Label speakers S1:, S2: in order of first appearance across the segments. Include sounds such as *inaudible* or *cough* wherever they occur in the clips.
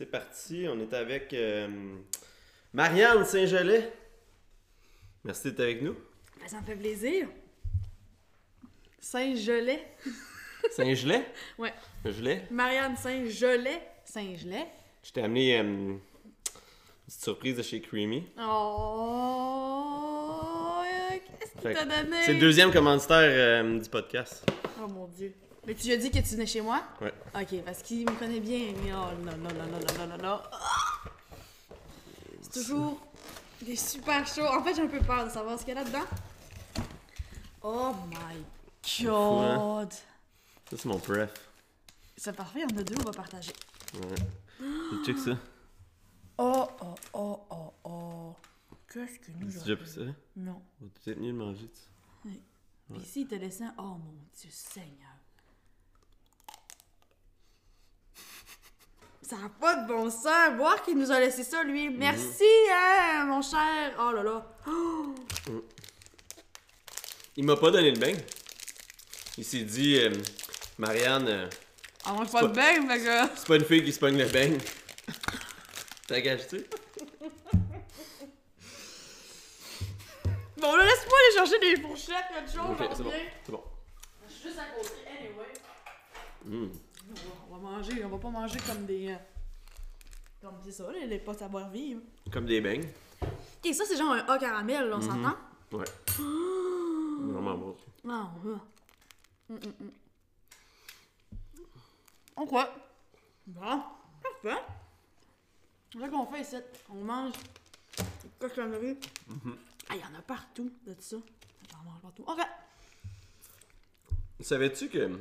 S1: c'est parti. On est avec euh, Marianne Saint-Gelais. Merci d'être avec nous.
S2: Ben, ça me fait plaisir. Saint-Gelais. *laughs*
S1: Saint-Gelais?
S2: Ouais.
S1: Gelais?
S2: Marianne Saint-Gelais. Saint-Gelais.
S1: Je t'ai amené euh, une petite surprise de chez Creamy.
S2: Oh, qu'est-ce qu'il t'a donné?
S1: C'est le deuxième commanditaire euh, du podcast.
S2: Oh mon dieu. Mais tu lui as dit que tu venais chez moi?
S1: Ouais.
S2: Ok, parce qu'il me connaît bien. mais Oh non, non, non, non, non, non, non, non. Ah! C'est toujours des super chauds. En fait, j'ai un peu peur de savoir ce qu'il y a là-dedans. Oh my
S1: hein?
S2: god.
S1: Ça, c'est mon pref.
S2: C'est parfait, on a deux, on va partager.
S1: Ouais. Check ça? *gasps*
S2: Oh, oh, oh, oh, oh. Qu'est-ce que nous
S1: Tu as
S2: avons
S1: déjà pris ça?
S2: Non.
S1: On va peut-être mieux le manger, tu sais?
S2: Puis ici, il te laissait un... Oh mon Dieu Seigneur. Ça n'a pas de bon sens. Voir qu'il nous a laissé ça, lui. Merci, hein, mon cher. Oh là là.
S1: Il m'a pas donné le bain. Il s'est dit, euh, Marianne, euh,
S2: On mange pas de bain, fait que...
S1: c'est pas une fille qui se pogne le bain. T'as gâché?
S2: Bon, là, laisse-moi aller chercher des fourchettes, quelque chose,
S1: Ok,
S2: j'en
S1: c'est bon.
S2: reviens.
S1: C'est bon.
S2: Je suis juste à côté, anyway.
S1: Mm.
S2: On va, on va manger, on va pas manger comme des... euh, Comme c'est ça, les, les pas savoir-vivre.
S1: Comme des beignes.
S2: Ok, ça, c'est genre un A caramel, là, on s'entend?
S1: Ouais. Vraiment bon.
S2: Ah, ouais. Hum, hum, hum. On quoi? Bon, parfait. C'est ça qu'on fait ici. On mange des cochonneries. Ah, il y en a partout de ça. J'en mange partout. OK.
S1: Savais-tu que.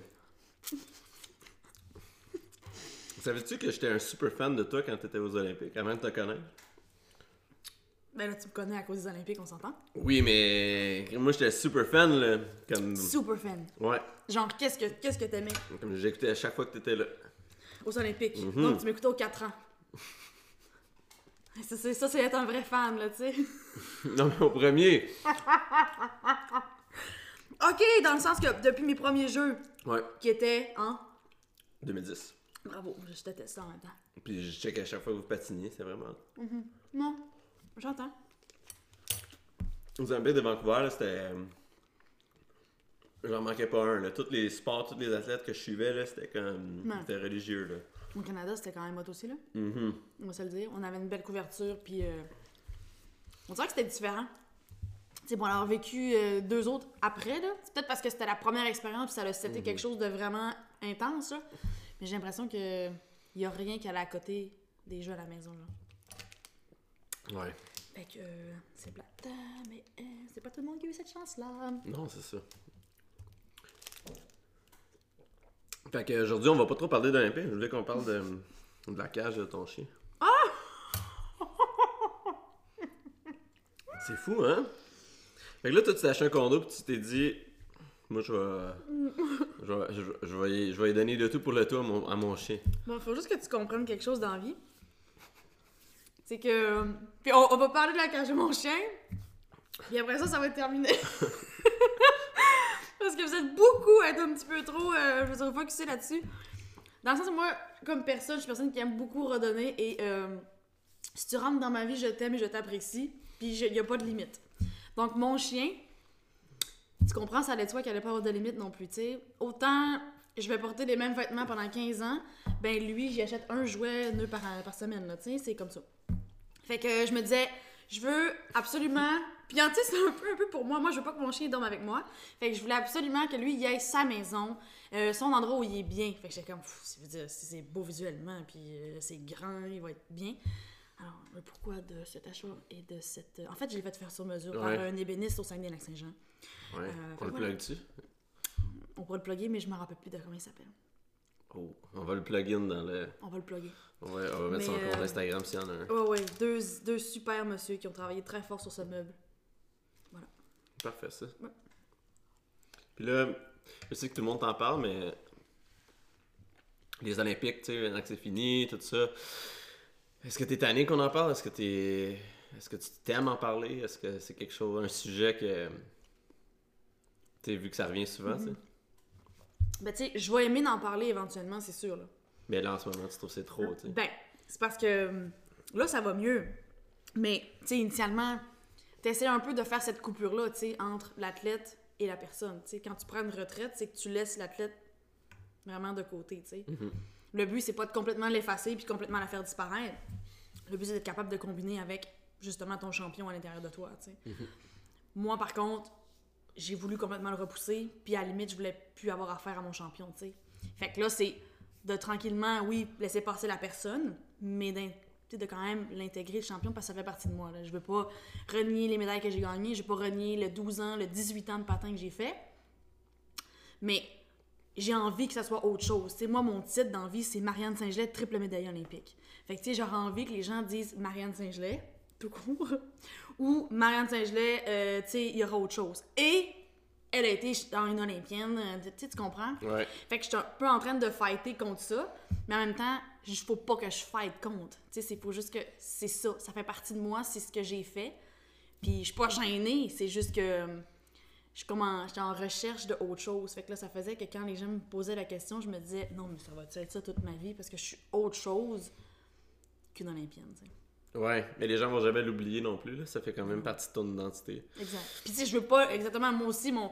S1: Savais-tu que j'étais un super fan de toi quand t'étais aux Olympiques, avant de te connaître?
S2: Ben là, tu me connais à cause des Olympiques, on s'entend?
S1: Oui, mais moi j'étais super fan, là. Comme.
S2: Super fan.
S1: Ouais.
S2: Genre, qu'est-ce que qu'est-ce que t'aimais?
S1: Comme j'écoutais à chaque fois que t'étais là.
S2: aux Olympiques?
S1: Mhm.
S2: Donc, tu m'écoutais aux 4 ans. Ça, c'est ça, c'est être un vrai fan, là, tu sais. *laughs*
S1: non, mais au premier. *laughs*
S2: OK, dans le sens que depuis mes premiers jeux,
S1: Ouais.
S2: qui étaient en...
S1: 2010.
S2: Bravo, je te teste ça en même temps.
S1: Puis je check à chaque fois que vous patiniez, c'est vraiment.
S2: Non, j'entends.
S1: Aux Olympiques de Vancouver, c'était. euh, J'en manquais pas un, là. Tous les sports, tous les athlètes que je suivais, là, c'était comme.
S2: Ouais.
S1: C'était religieux, là.
S2: Au Canada, c'était quand même hot aussi, là.
S1: Mhm.
S2: On va se le dire. On avait une belle couverture, puis... euh, On dirait que c'était différent. Sais, pour avoir vécu euh, deux autres après, là, c'est peut-être parce que c'était la première expérience, puis ça a c'était quelque chose de vraiment intense, là. Mais j'ai l'impression que il y a rien qui allait à côté des jeux à la maison, là.
S1: Ouais.
S2: Fait que euh, c'est plate, mais euh, c'est pas tout le monde qui a eu cette chance-là.
S1: Non, c'est ça. Fait qu'aujourd'hui, on va pas trop parler d'Olympique. Je voulais qu'on parle de, de la cage de ton chien. *laughs* C'est fou, hein? Fait que là, toi, tu t'es acheté un condo puis tu t'es dit, moi, je vais, je je je vais je vais donner de tout pour le tout à mon, chien.
S2: Bon, faut juste que tu comprennes quelque chose dans vie. C'est que. Puis on, va parler de la cage de mon chien. Puis après ça, ça va être terminé. *laughs* Parce que vous êtes beaucoup à être un petit peu trop. Euh, je veux dire, focusé là-dessus. Dans le sens où moi, comme personne, je suis personne qui aime beaucoup redonner. Et euh, si tu rentres dans ma vie, je t'aime et je t'apprécie. Puis il n'y a pas de limite. Donc mon chien, tu comprends, ça allait de soi qu'il allait pas avoir de limite non plus, tu. Autant je vais porter les mêmes vêtements pendant 15 ans, ben lui, j'y achète un jouet nœud par, semaine, là, c'est comme ça. Fait que je me disais, je veux absolument. Puis tu sais, c'est un peu, un peu pour moi. Moi, je veux pas que mon chien dorme avec moi. Fait que je voulais absolument que lui, il aille sa maison, euh, son endroit où il est bien. Fait que j'étais comme, si c'est beau visuellement, puis euh, c'est grand, il va être bien. Alors, le pourquoi de cet achat et de cette. En fait, je l'ai fait faire sur mesure
S1: Ouais.
S2: par un ébéniste au Saguenay-Lac-Saint-Jean.
S1: Ouais.
S2: Euh,
S1: on le
S2: voilà.
S1: plug dessus?
S2: On pourrait le plugger, mais je me rappelle plus de comment il s'appelle.
S1: Oh, on va le plug in dans le.
S2: On va le plugger.
S1: On va, on va mettre
S2: Mais,
S1: son compte
S2: euh,
S1: Instagram s'il y en a un.
S2: Ouais, ouais, deux, deux super monsieur qui ont travaillé très fort sur ce meuble.
S1: Parfait, ça.
S2: Ouais.
S1: Puis là, je sais que tout le monde t'en parle, mais les Olympiques, tu sais, maintenant que c'est fini, tout ça. Est-ce que t'es tanné qu'on en parle? Est-ce que t'es. Est-ce que tu t'aimes en parler? Est-ce que c'est quelque chose, un sujet que. Tu vu que ça revient souvent, tu sais?
S2: Ben, tu sais, je vais aimer d'en parler éventuellement, c'est sûr, là.
S1: Mais là, en ce moment, tu trouves que c'est trop, tu sais.
S2: Ben, c'est parce que hum, là, ça va mieux. Mais, tu sais, initialement, t'essaies un peu de faire cette coupure-là, tu sais, entre l'athlète et la personne. Tu sais, quand tu prends une retraite, c'est que tu laisses l'athlète vraiment de côté, tu sais. Le but, c'est pas de complètement l'effacer puis complètement la faire disparaître. Le but, c'est d'être capable de combiner avec, justement, ton champion à l'intérieur de toi, sais. Moi, par contre, j'ai voulu complètement le repousser, puis à la limite, je voulais plus avoir affaire à mon champion, tu sais. Fait que là, c'est de tranquillement, oui, laisser passer la personne, mais de quand même l'intégrer, le champion, parce que ça fait partie de moi. Là. Je veux pas renier les médailles que j'ai gagnées, je veux pas renier le 12 ans, le 18 ans de patin que j'ai fait, mais j'ai envie que ça soit autre chose. Moi, mon titre dans la vie, c'est Marianne Saint-Gelais, triple médaille olympique. Fait que, tu sais, j'aurais envie que les gens disent Marianne Saint-Gelais, *laughs* tout court, ou Marianne Saint-Gelais, euh, tu sais, il y aura autre chose. Et elle a été dans une olympienne, euh, tu tu comprends?
S1: Ouais.
S2: Fait que je suis un peu en train de fighter contre ça, mais en même temps, il faut pas que je fight contre. Tu sais, c'est faut juste que c'est ça, ça fait partie de moi, c'est ce que j'ai fait. Puis je suis pas gênée, c'est juste que euh, je suis comme en, j'étais en recherche de autre chose. Fait que là, ça faisait que quand les gens me posaient la question, je me disais non, mais ça va être ça toute ma vie? Parce que je suis autre chose qu'une olympienne, tu sais.
S1: Ouais, mais les gens vont jamais l'oublier non plus, là. Ça fait quand même partie de ton identité.
S2: Exact. Puis tu sais, je veux pas exactement moi aussi mon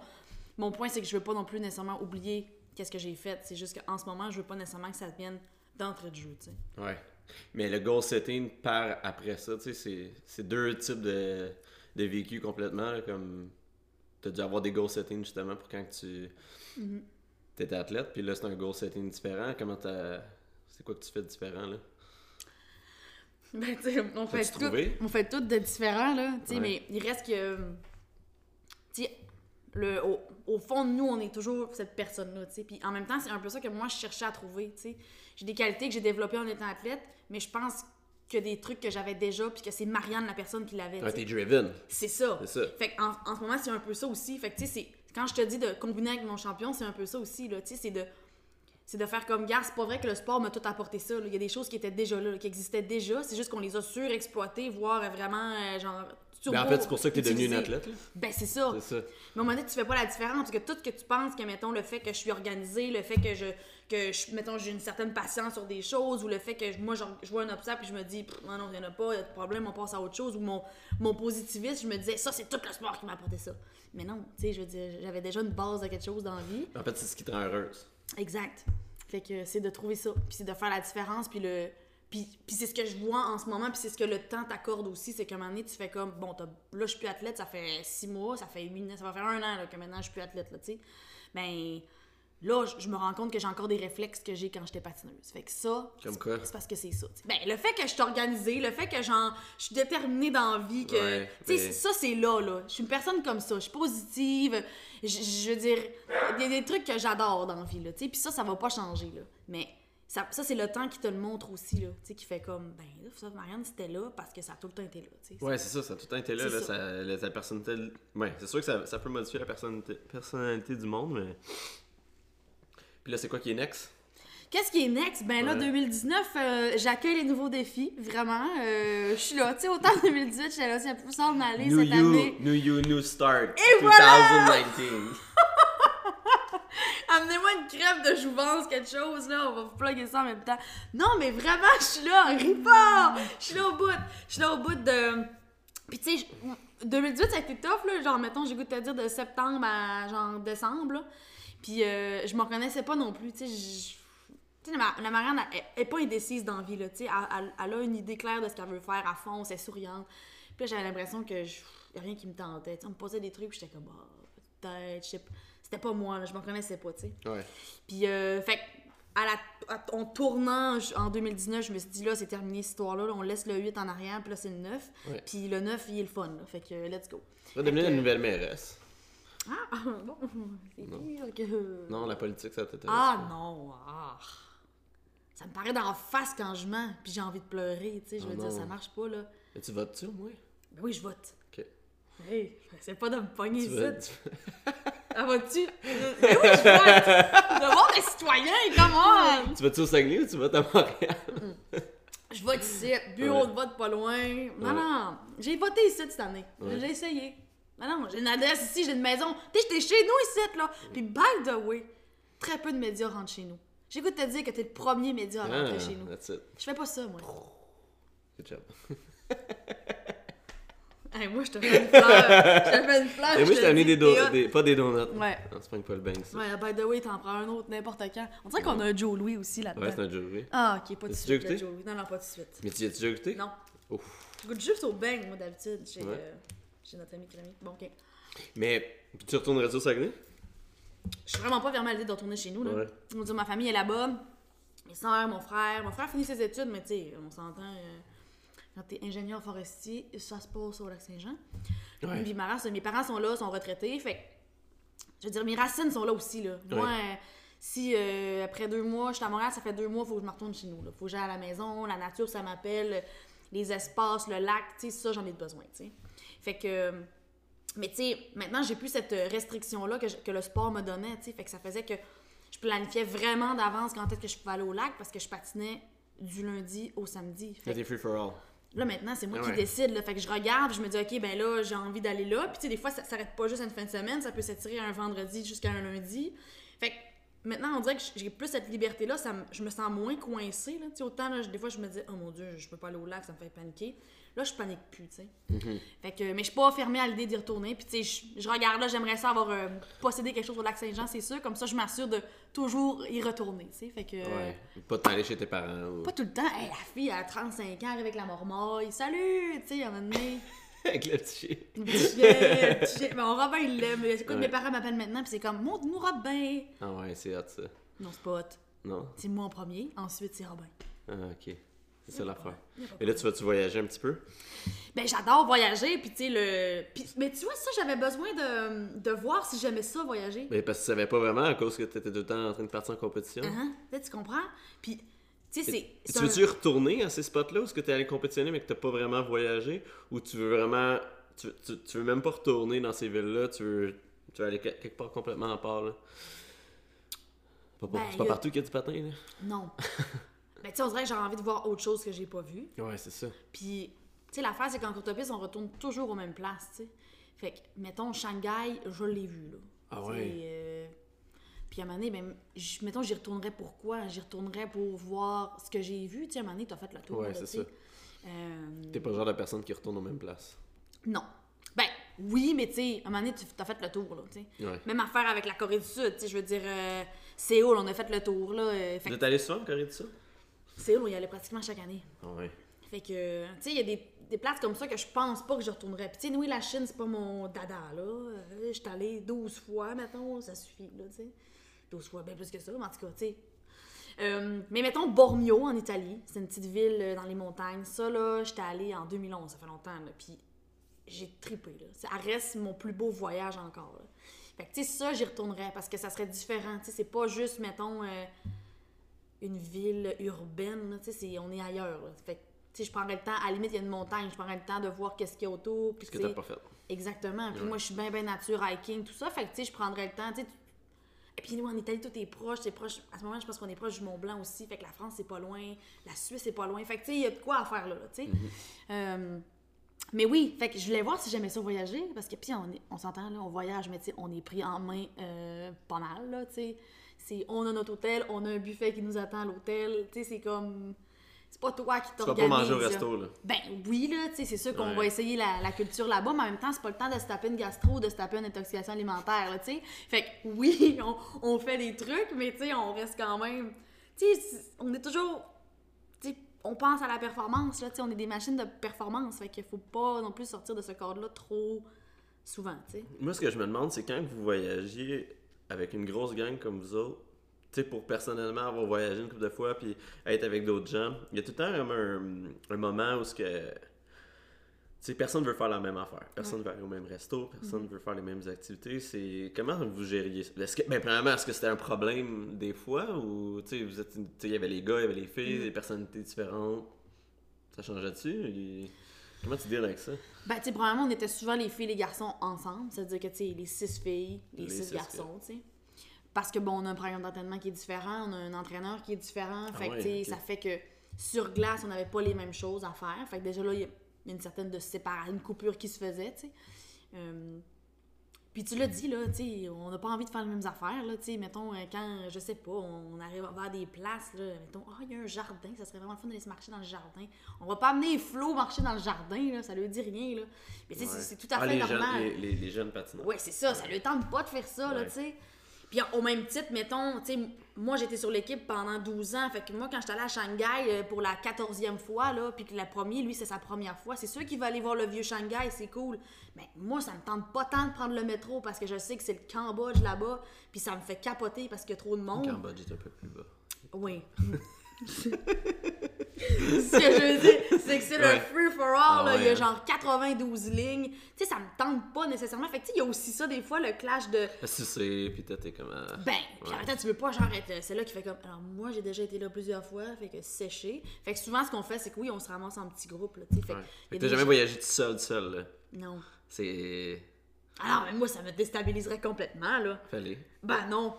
S2: mon point c'est que je veux pas non plus nécessairement oublier qu'est-ce que j'ai fait, c'est juste qu'en ce moment, je veux pas nécessairement que ça devienne d'entrée de jeu, tu sais.
S1: Ouais. Mais le goal setting par après ça, tu sais, c'est- c'est deux types de, de vécu complètement. là, comme t'as dû avoir des goal setting justement pour quand tu t'étais athlète, puis là c'est un goal setting différent. Comment t'as. C'est quoi que tu fais de différent là?
S2: Ben, tu sais, on fait tout, on fait tout de différent, là, tu sais,
S1: Ouais.
S2: mais il reste que, tu sais, le, au, au fond de nous, on est toujours cette personne-là, tu sais, puis en même temps, c'est un peu ça que moi, je cherchais à trouver, tu sais. J'ai des qualités que j'ai développées en étant athlète, mais je pense que des trucs que j'avais déjà, puis que c'est Marianne, la personne, qui l'avait,
S1: Ouais,
S2: tu sais.
S1: t'es driven.
S2: C'est ça.
S1: C'est ça.
S2: Fait en ce moment, c'est un peu ça aussi. Fait que, tu sais, c'est- quand je te dis de combiner avec mon champion, c'est un peu ça aussi, là. Tu sais, c'est de, c'est de faire comme, gars, c'est pas vrai que le sport m'a tout apporté ça. là. Il y a des choses qui étaient déjà là, qui existaient déjà. C'est juste qu'on les a surexploitées, voire vraiment, euh, genre, turbo
S1: Ben, en fait, c'est pour ça que t'es devenu une athlète, là.
S2: Ben, c'est ça. Mais à un moment donné, tu fais pas la différence. Parce que tout ce que tu penses que, mettons, le fait que je suis organisée, le fait que je, que je, mettons, j'ai une certaine patience sur des choses, ou le fait que je- moi, genre, je vois un obstacle puis je me dis, non, non, il y en a pas, il y a de problème, on passe à autre chose, ou mon, mon positivisme, je me disais, ça, c'est tout le sport qui m'a apporté ça. Mais non, tu sais, je veux dire, j'avais déjà une base de quelque chose dans la vie.
S1: En fait, c'est ce qui te rend heureuse.
S2: Exact. Fait que c'est de trouver ça, puis c'est de faire la différence, puis le. Puis, puis c'est ce que je vois en ce moment, puis c'est ce que le temps t'accorde aussi, c'est qu'à un moment donné, tu fais comme, bon, là, je suis plus athlète, ça fait six mois, ça fait huit ça va faire un an là, que maintenant je suis plus athlète, là, tu sais. Ben, là, je- me rends compte que j'ai encore des réflexes que j'ai quand j'étais patineuse. Fait que ça, c'est- parce que c'est ça. tu sais. Ben, le fait que je suis organisée, le fait que je suis déterminée dans la vie, que.
S1: Ouais,
S2: tu sais,
S1: mais-
S2: ça, c'est là, là. Je suis une personne comme ça. Je suis positive. Je, je veux dire, il y a des trucs que j'adore dans la vie, là. Tu sais, puis ça, ça va pas changer, là. Mais ça, ça c'est le temps qui te le montre aussi, là. Tu sais, qui fait comme, ben, là, ça, Marianne, c'était là parce que ça a tout le temps été là, tu sais.
S1: Ouais, c'est ça, ça a tout le temps été là. Là,
S2: ça.
S1: la, personnalité. Ouais, c'est sûr que ça, ça peut modifier la personnalité, personnalité du monde, mais. Puis là, c'est quoi qui est next?
S2: Qu'est-ce qui est next? Ben là,
S1: Ouais.
S2: 2019, euh, j'accueille les nouveaux défis, vraiment. Euh, je suis là. Tu sais, autant en 2018, j'étais là, c'est pour ça en aller
S1: New
S2: cette
S1: you,
S2: année.
S1: new you, new start.
S2: Et
S1: 2019.
S2: Amenez-moi une crêpe de jouvence, quelque chose, là, on va vous plugger ça en même temps. Non, mais vraiment, je suis là, ris pas! Je suis là au bout, je suis là au bout de... Puis tu sais, je- 2018, ça a été tough, là, genre, mettons, j'ai goût de dire de septembre à, genre, décembre, là. Puis euh, je me reconnaissais pas non plus, tu sais, je- tu sais, la, la Marianne, elle, est pas indécise dans la vie, là, tu sais, elle, a une idée claire de ce qu'elle veut faire à fond, c'est souriante. Puis j'avais l'impression que je, y a rien qui me tentait, tu sais, on me posait des trucs, j'étais comme, ah, peut-être, je sais pas. C'était pas moi, là, je me reconnaissais pas, tu sais.
S1: Ouais.
S2: Puis, euh, fait à la, à- en tournant en 2019, je me suis dit, là, c'est terminé cette histoire-là. là, on laisse le 8 en arrière, puis là, c'est le 9.
S1: Ouais.
S2: Puis le 9, il est le fun, là. Fait que, let's go.
S1: Tu vas devenir une nouvelle mairesse.
S2: Ah, *laughs* bon, c'est sûr que...
S1: Non, la politique, ça t'intéresse.
S2: Ah non, ah. Ça me paraît d'en face quand je mens, puis j'ai envie de pleurer, tu sais. Je
S1: Oh
S2: veux dire,
S1: non.
S2: ça marche pas, là.
S1: Mais tu votes-tu moins?
S2: Ben oui, je vote.
S1: Ok.
S2: Hey, c'est pas de me pogner ici. *laughs* Ah, vas-tu? Ben oui, je vote! Devoir des citoyens, comment?
S1: Tu vas-tu au Saguenay ou tu votes à Montréal?
S2: Je vote ici, bureau
S1: Ouais.
S2: de vote pas loin. Non,
S1: Ouais.
S2: non, j'ai voté ici cette année.
S1: Ouais.
S2: J'ai essayé. Non, non, j'ai une adresse ici, j'ai une maison. Tu j'étais chez nous ici, là. Puis, by the way, très peu de médias rentrent chez nous. J'écoute te dire que t'es le premier média à rentrer
S1: Ah,
S2: chez nous. Je fais pas ça, moi.
S1: Good job. *laughs*
S2: Hey, moi, je te fais une fleur. je te fais une fleur.
S1: Et moi,
S2: je
S1: t'ai amené des, do- des- pas des donuts.
S2: Ouais.
S1: Non, c'est pas une Paul Banks. ça.
S2: Ouais, by the way, t'en prends un autre n'importe quand. On dirait qu'on a un Joe Louis aussi là-dedans.
S1: Ouais, c'est un jewelry.
S2: Ah, ok, pas de suite. le
S1: goûté?
S2: Joe Louis. Non, non, pas de suite.
S1: Mais tu as déjà goûté?
S2: Non.
S1: Ouf.
S2: Je goûte juste au bang, moi, d'habitude, chez,
S1: Ouais.
S2: euh, chez notre ami Crémy. Bon, ok.
S1: Mais tu retournerais au Saguenay?
S2: Je suis vraiment pas vraiment à l'idée de retourner chez nous, là.
S1: Ouais.
S2: On va dire, ma famille est là-bas. Mes soeurs, mon frère. Mon frère finit ses études, mais tu sais, on s'entend. euh, quand t'es ingénieur forestier, ça se passe au Lac-Saint-Jean.
S1: Ouais.
S2: Puis ma race- mes parents sont là, sont retraités. Fait je veux dire, mes racines sont là aussi, là. Moi,
S1: Ouais.
S2: si euh, après deux mois, je suis à Montréal, ça fait deux mois, faut que je me retourne chez nous, là. Faut que j'aille à la maison, la nature, ça m'appelle. Les espaces, le lac, tu sais, ça, j'en ai besoin, tu sais. Fait que. Mais tu sais, maintenant, j'ai plus cette restriction-là que, le sport me donnait, tu sais. Fait que ça faisait que je planifiais vraiment d'avance quand est-ce que je pouvais aller au lac parce que je patinais du lundi au samedi.
S1: T'es free for all.
S2: Là, maintenant, c'est moi qui décide. Là. Fait que je regarde, je me dis, OK, ben là, j'ai envie d'aller là. Puis, tu sais, des fois, ça s'arrête pas juste à une fin de semaine, ça peut s'étirer un vendredi jusqu'à un lundi. Fait que maintenant, on dirait que j'ai plus cette liberté-là, ça je me sens moins coincée. Là. Tu sais, autant, là, des fois, je me dis, oh mon Dieu, je peux pas aller au lac, ça me fait paniquer. Là, je panique plus, tu sais.
S1: Mm-hmm.
S2: Fait que, mais je suis pas fermée à l'idée d'y retourner. Puis, tu sais, je, je regarde là, j'aimerais ça avoir euh, possédé quelque chose au lac Saint-Jean, c'est sûr. Comme ça, je m'assure de toujours y retourner, tu sais. Fait que.
S1: Ouais. Pas t'aller chez tes parents. Ou...
S2: Pas tout le temps, Hey, la fille à 35 ans avec la mormaille, salut! Tu sais, à un moment donné. *laughs*
S1: Avec le petit chien.
S2: Le petit chien, le petit chien. Bon, Robin, il l'aime. Écoute,
S1: Ouais.
S2: mes parents m'appellent maintenant, puis c'est comme, montre-nous Robin.
S1: Ah ouais, c'est hot ça.
S2: Non, c'est pas hot.
S1: Non?
S2: C'est moi en premier, ensuite c'est Robin.
S1: Ah, ok. C'est ça l'affaire.
S2: Y a pas de
S1: Et là, tu vas-tu voyager un petit peu?
S2: Ben, j'adore voyager, puis tu sais, le. puis- mais tu vois, ça, j'avais besoin de, de voir si j'aimais ça, voyager.
S1: Mais parce que tu savais pas vraiment à cause que t'étais tout le temps en train de partir en compétition.
S2: Hein? Là, tu comprends? Puis, tu sais, c'est.
S1: Tu
S2: un-
S1: veux-tu retourner à ces spots-là où est-ce que t'es allé compétitionner mais que t'as pas vraiment voyagé? Ou tu veux vraiment. Tu, tu, tu veux même pas retourner dans ces villes-là? Tu veux, tu veux aller que- quelque part complètement à part, là? Pas,
S2: Ben,
S1: c'est pas
S2: a-
S1: partout qu'il y a du patin, là?
S2: Non. *laughs* ben, tu sais, on dirait que j'ai envie de voir autre chose que j'ai pas vu.
S1: Ouais, c'est ça.
S2: Puis, tu sais, l'affaire, c'est qu'en courte-piste, on retourne toujours aux mêmes places, tu sais. Fait que, mettons, Shanghai, je l'ai vu, là.
S1: Ah ouais.
S2: euh, Puis à un moment donné, ben, j- mettons, j'y retournerais pourquoi? J'y retournerais pour voir ce que j'ai vu. Tu sais, à un moment donné, t'as fait le tour.
S1: Ouais, c'est ça.
S2: Euh,
S1: T'es pas le genre de personne qui retourne aux mêmes places.
S2: Non. Ben, oui, mais tu sais, à un moment donné, tu as fait le tour, là, tu sais.
S1: Ouais.
S2: Même affaire avec la Corée du Sud, tu sais, je veux dire, euh, Séoul, on a fait le tour, là. euh, fait
S1: Vous
S2: que
S1: êtes allé souvent en Corée du Sud?
S2: Séoul, on y allait pratiquement chaque année.
S1: Ah ouais.
S2: Fait que, tu sais, il y a des, des places comme ça que je pense pas que je retournerais. Puis, tu sais, oui, la Chine, c'est pas mon dada, là. Euh, Je suis allée 12 fois, mettons, ça suffit, là, tu sais. 12 fois, bien plus que ça, mais en tout cas, tu sais. Euh, mais mettons Bormio, en Italie. C'est une petite ville euh, dans les montagnes. Ça, là, j'étais allée en 2011, ça fait longtemps, là. Puis, j'ai trippé, là. Ça reste mon plus beau voyage encore, là. Fait que, tu sais, ça, j'y retournerais parce que ça serait différent. Tu sais, c'est pas juste, mettons, euh, une ville urbaine. Tu sais, on est ailleurs, là. Fait que, tu sais, je prendrais le temps, à la limite, il y a une montagne, je prendrais le temps de voir qu'est-ce qu'il y a autour. puis
S1: Qu'est-ce que t'as pas fait?
S2: Exactement. Puis
S1: Ouais.
S2: moi, je suis bien, bien nature, hiking, tout ça. Fait que, tu sais, je prendrais le temps, tu sais. Et puis nous, en Italie, tout est proche. C'est proche. À ce moment, je pense qu'on est proche du Mont Blanc aussi. Fait que la France, c'est pas loin. La Suisse, c'est pas loin. Fait que, tu sais, il y a de quoi à faire là, là, tu sais. Euh, mais oui, fait que je voulais voir si j'aimais ça voyager. Parce que, puis, on, on s'entend, là, on voyage, mais tu sais, on est pris en main euh, pas mal, là, tu sais. C'est- On a notre hôtel, on a un buffet qui nous attend à l'hôtel. Tu sais, c'est comme. C'est pas toi qui
S1: Tu vas pas manger au resto, là.
S2: Ben oui, là, tu sais, c'est sûr qu'on
S1: Ouais.
S2: va essayer la, la culture là-bas, mais en même temps, c'est pas le temps de se taper une gastro ou de se taper une intoxication alimentaire, là, tu sais. Fait que oui, *laughs* on, on fait des trucs, mais tu sais, on reste quand même. Tu sais, on est toujours. Tu sais, on pense à la performance, là, tu sais, on est des machines de performance, fait qu'il faut pas non plus sortir de ce cadre-là trop souvent, tu sais.
S1: Moi, ce que je me demande, c'est quand vous voyagez avec une grosse gang comme vous autres, tu sais, pour personnellement avoir voyagé une couple de fois puis être avec d'autres gens, il y a tout le temps comme un, un moment où ce que. Tu sais, personne veut faire la même affaire. Personne veut aller au même resto, personne
S2: Mm-hmm.
S1: veut faire les mêmes activités. C'est comment vous gériez ça? Est-ce que, ben, premièrement, est-ce que c'était un problème des fois ou tu sais, vous êtes, il y avait les gars, il y avait les filles,
S2: Mm-hmm.
S1: des personnalités différentes. Ça changeait dessus? Il- Comment tu deals avec ça?
S2: Ben, tu sais, premièrement, on était souvent les filles et les garçons ensemble. C'est-à-dire que, tu sais, les six filles, les,
S1: Les
S2: six,
S1: six
S2: garçons, tu sais. Parce que, bon, on a un programme d'entraînement qui est différent, on a un entraîneur qui est différent. fait que,
S1: ouais,
S2: tu sais,
S1: ok.
S2: ça fait que sur glace, on n'avait pas les mêmes choses à faire. Fait que déjà là, il y a une certaine de séparation, une coupure qui se faisait, tu sais. Euh, Puis tu l'as dit, là, tu on n'a pas envie de faire les mêmes affaires, là, tu mettons, euh, quand, je sais pas, on arrive vers des places, là, mettons, ah, il y a un jardin, ça serait vraiment le fun d'aller se marcher dans le jardin. On va pas amener Flo marcher dans le jardin, là, ça lui dit rien, là. Mais tu sais, c'est-
S1: Ouais.
S2: c'est tout à
S1: Ah,
S2: fait
S1: les
S2: normal.
S1: Jeunes, les, les- les jeunes patineurs.
S2: Ouais, c'est ça, ça lui tente pas de faire ça, là,
S1: Ouais.
S2: tu sais. Puis au même titre, mettons, tu sais, moi j'étais sur l'équipe pendant 12 ans, fait que moi quand j'étais allée à Shanghai euh, pour la 14e fois, là, puis que la première, lui, c'est sa première fois, c'est sûr qu'il va aller voir le vieux Shanghai, c'est cool. Mais moi, ça me tente pas tant de prendre le métro parce que je sais que c'est le Cambodge là-bas, puis ça me fait capoter parce qu'il y a trop de
S1: Le
S2: monde.
S1: Cambodge est un peu plus bas.
S2: Oui. *laughs* Ce que je veux dire, c'est que c'est
S1: Ouais.
S2: le free for all.
S1: Ah
S2: là. Il y a
S1: hein.
S2: genre 92 lignes. Tu sais, ça me tente pas nécessairement. Fait que tu sais, il y a aussi ça, des fois, le clash de.
S1: Si c'est, puis toi, t'es comme. euh,
S2: Ben, puis en même temps, tu veux pas genre être euh, celle-là qui fait comme. Alors, moi, j'ai déjà été là plusieurs fois, fait que sécher. Fait que souvent, ce qu'on fait, c'est que oui, on se ramasse en petits groupes, là. Fait,
S1: ouais. Fait que t'as jamais
S2: gens-
S1: voyagé tout seul, tout seul, là.
S2: Non.
S1: C'est.
S2: Alors, mais moi, ça me déstabiliserait complètement, là.
S1: Fallait.
S2: Ben non.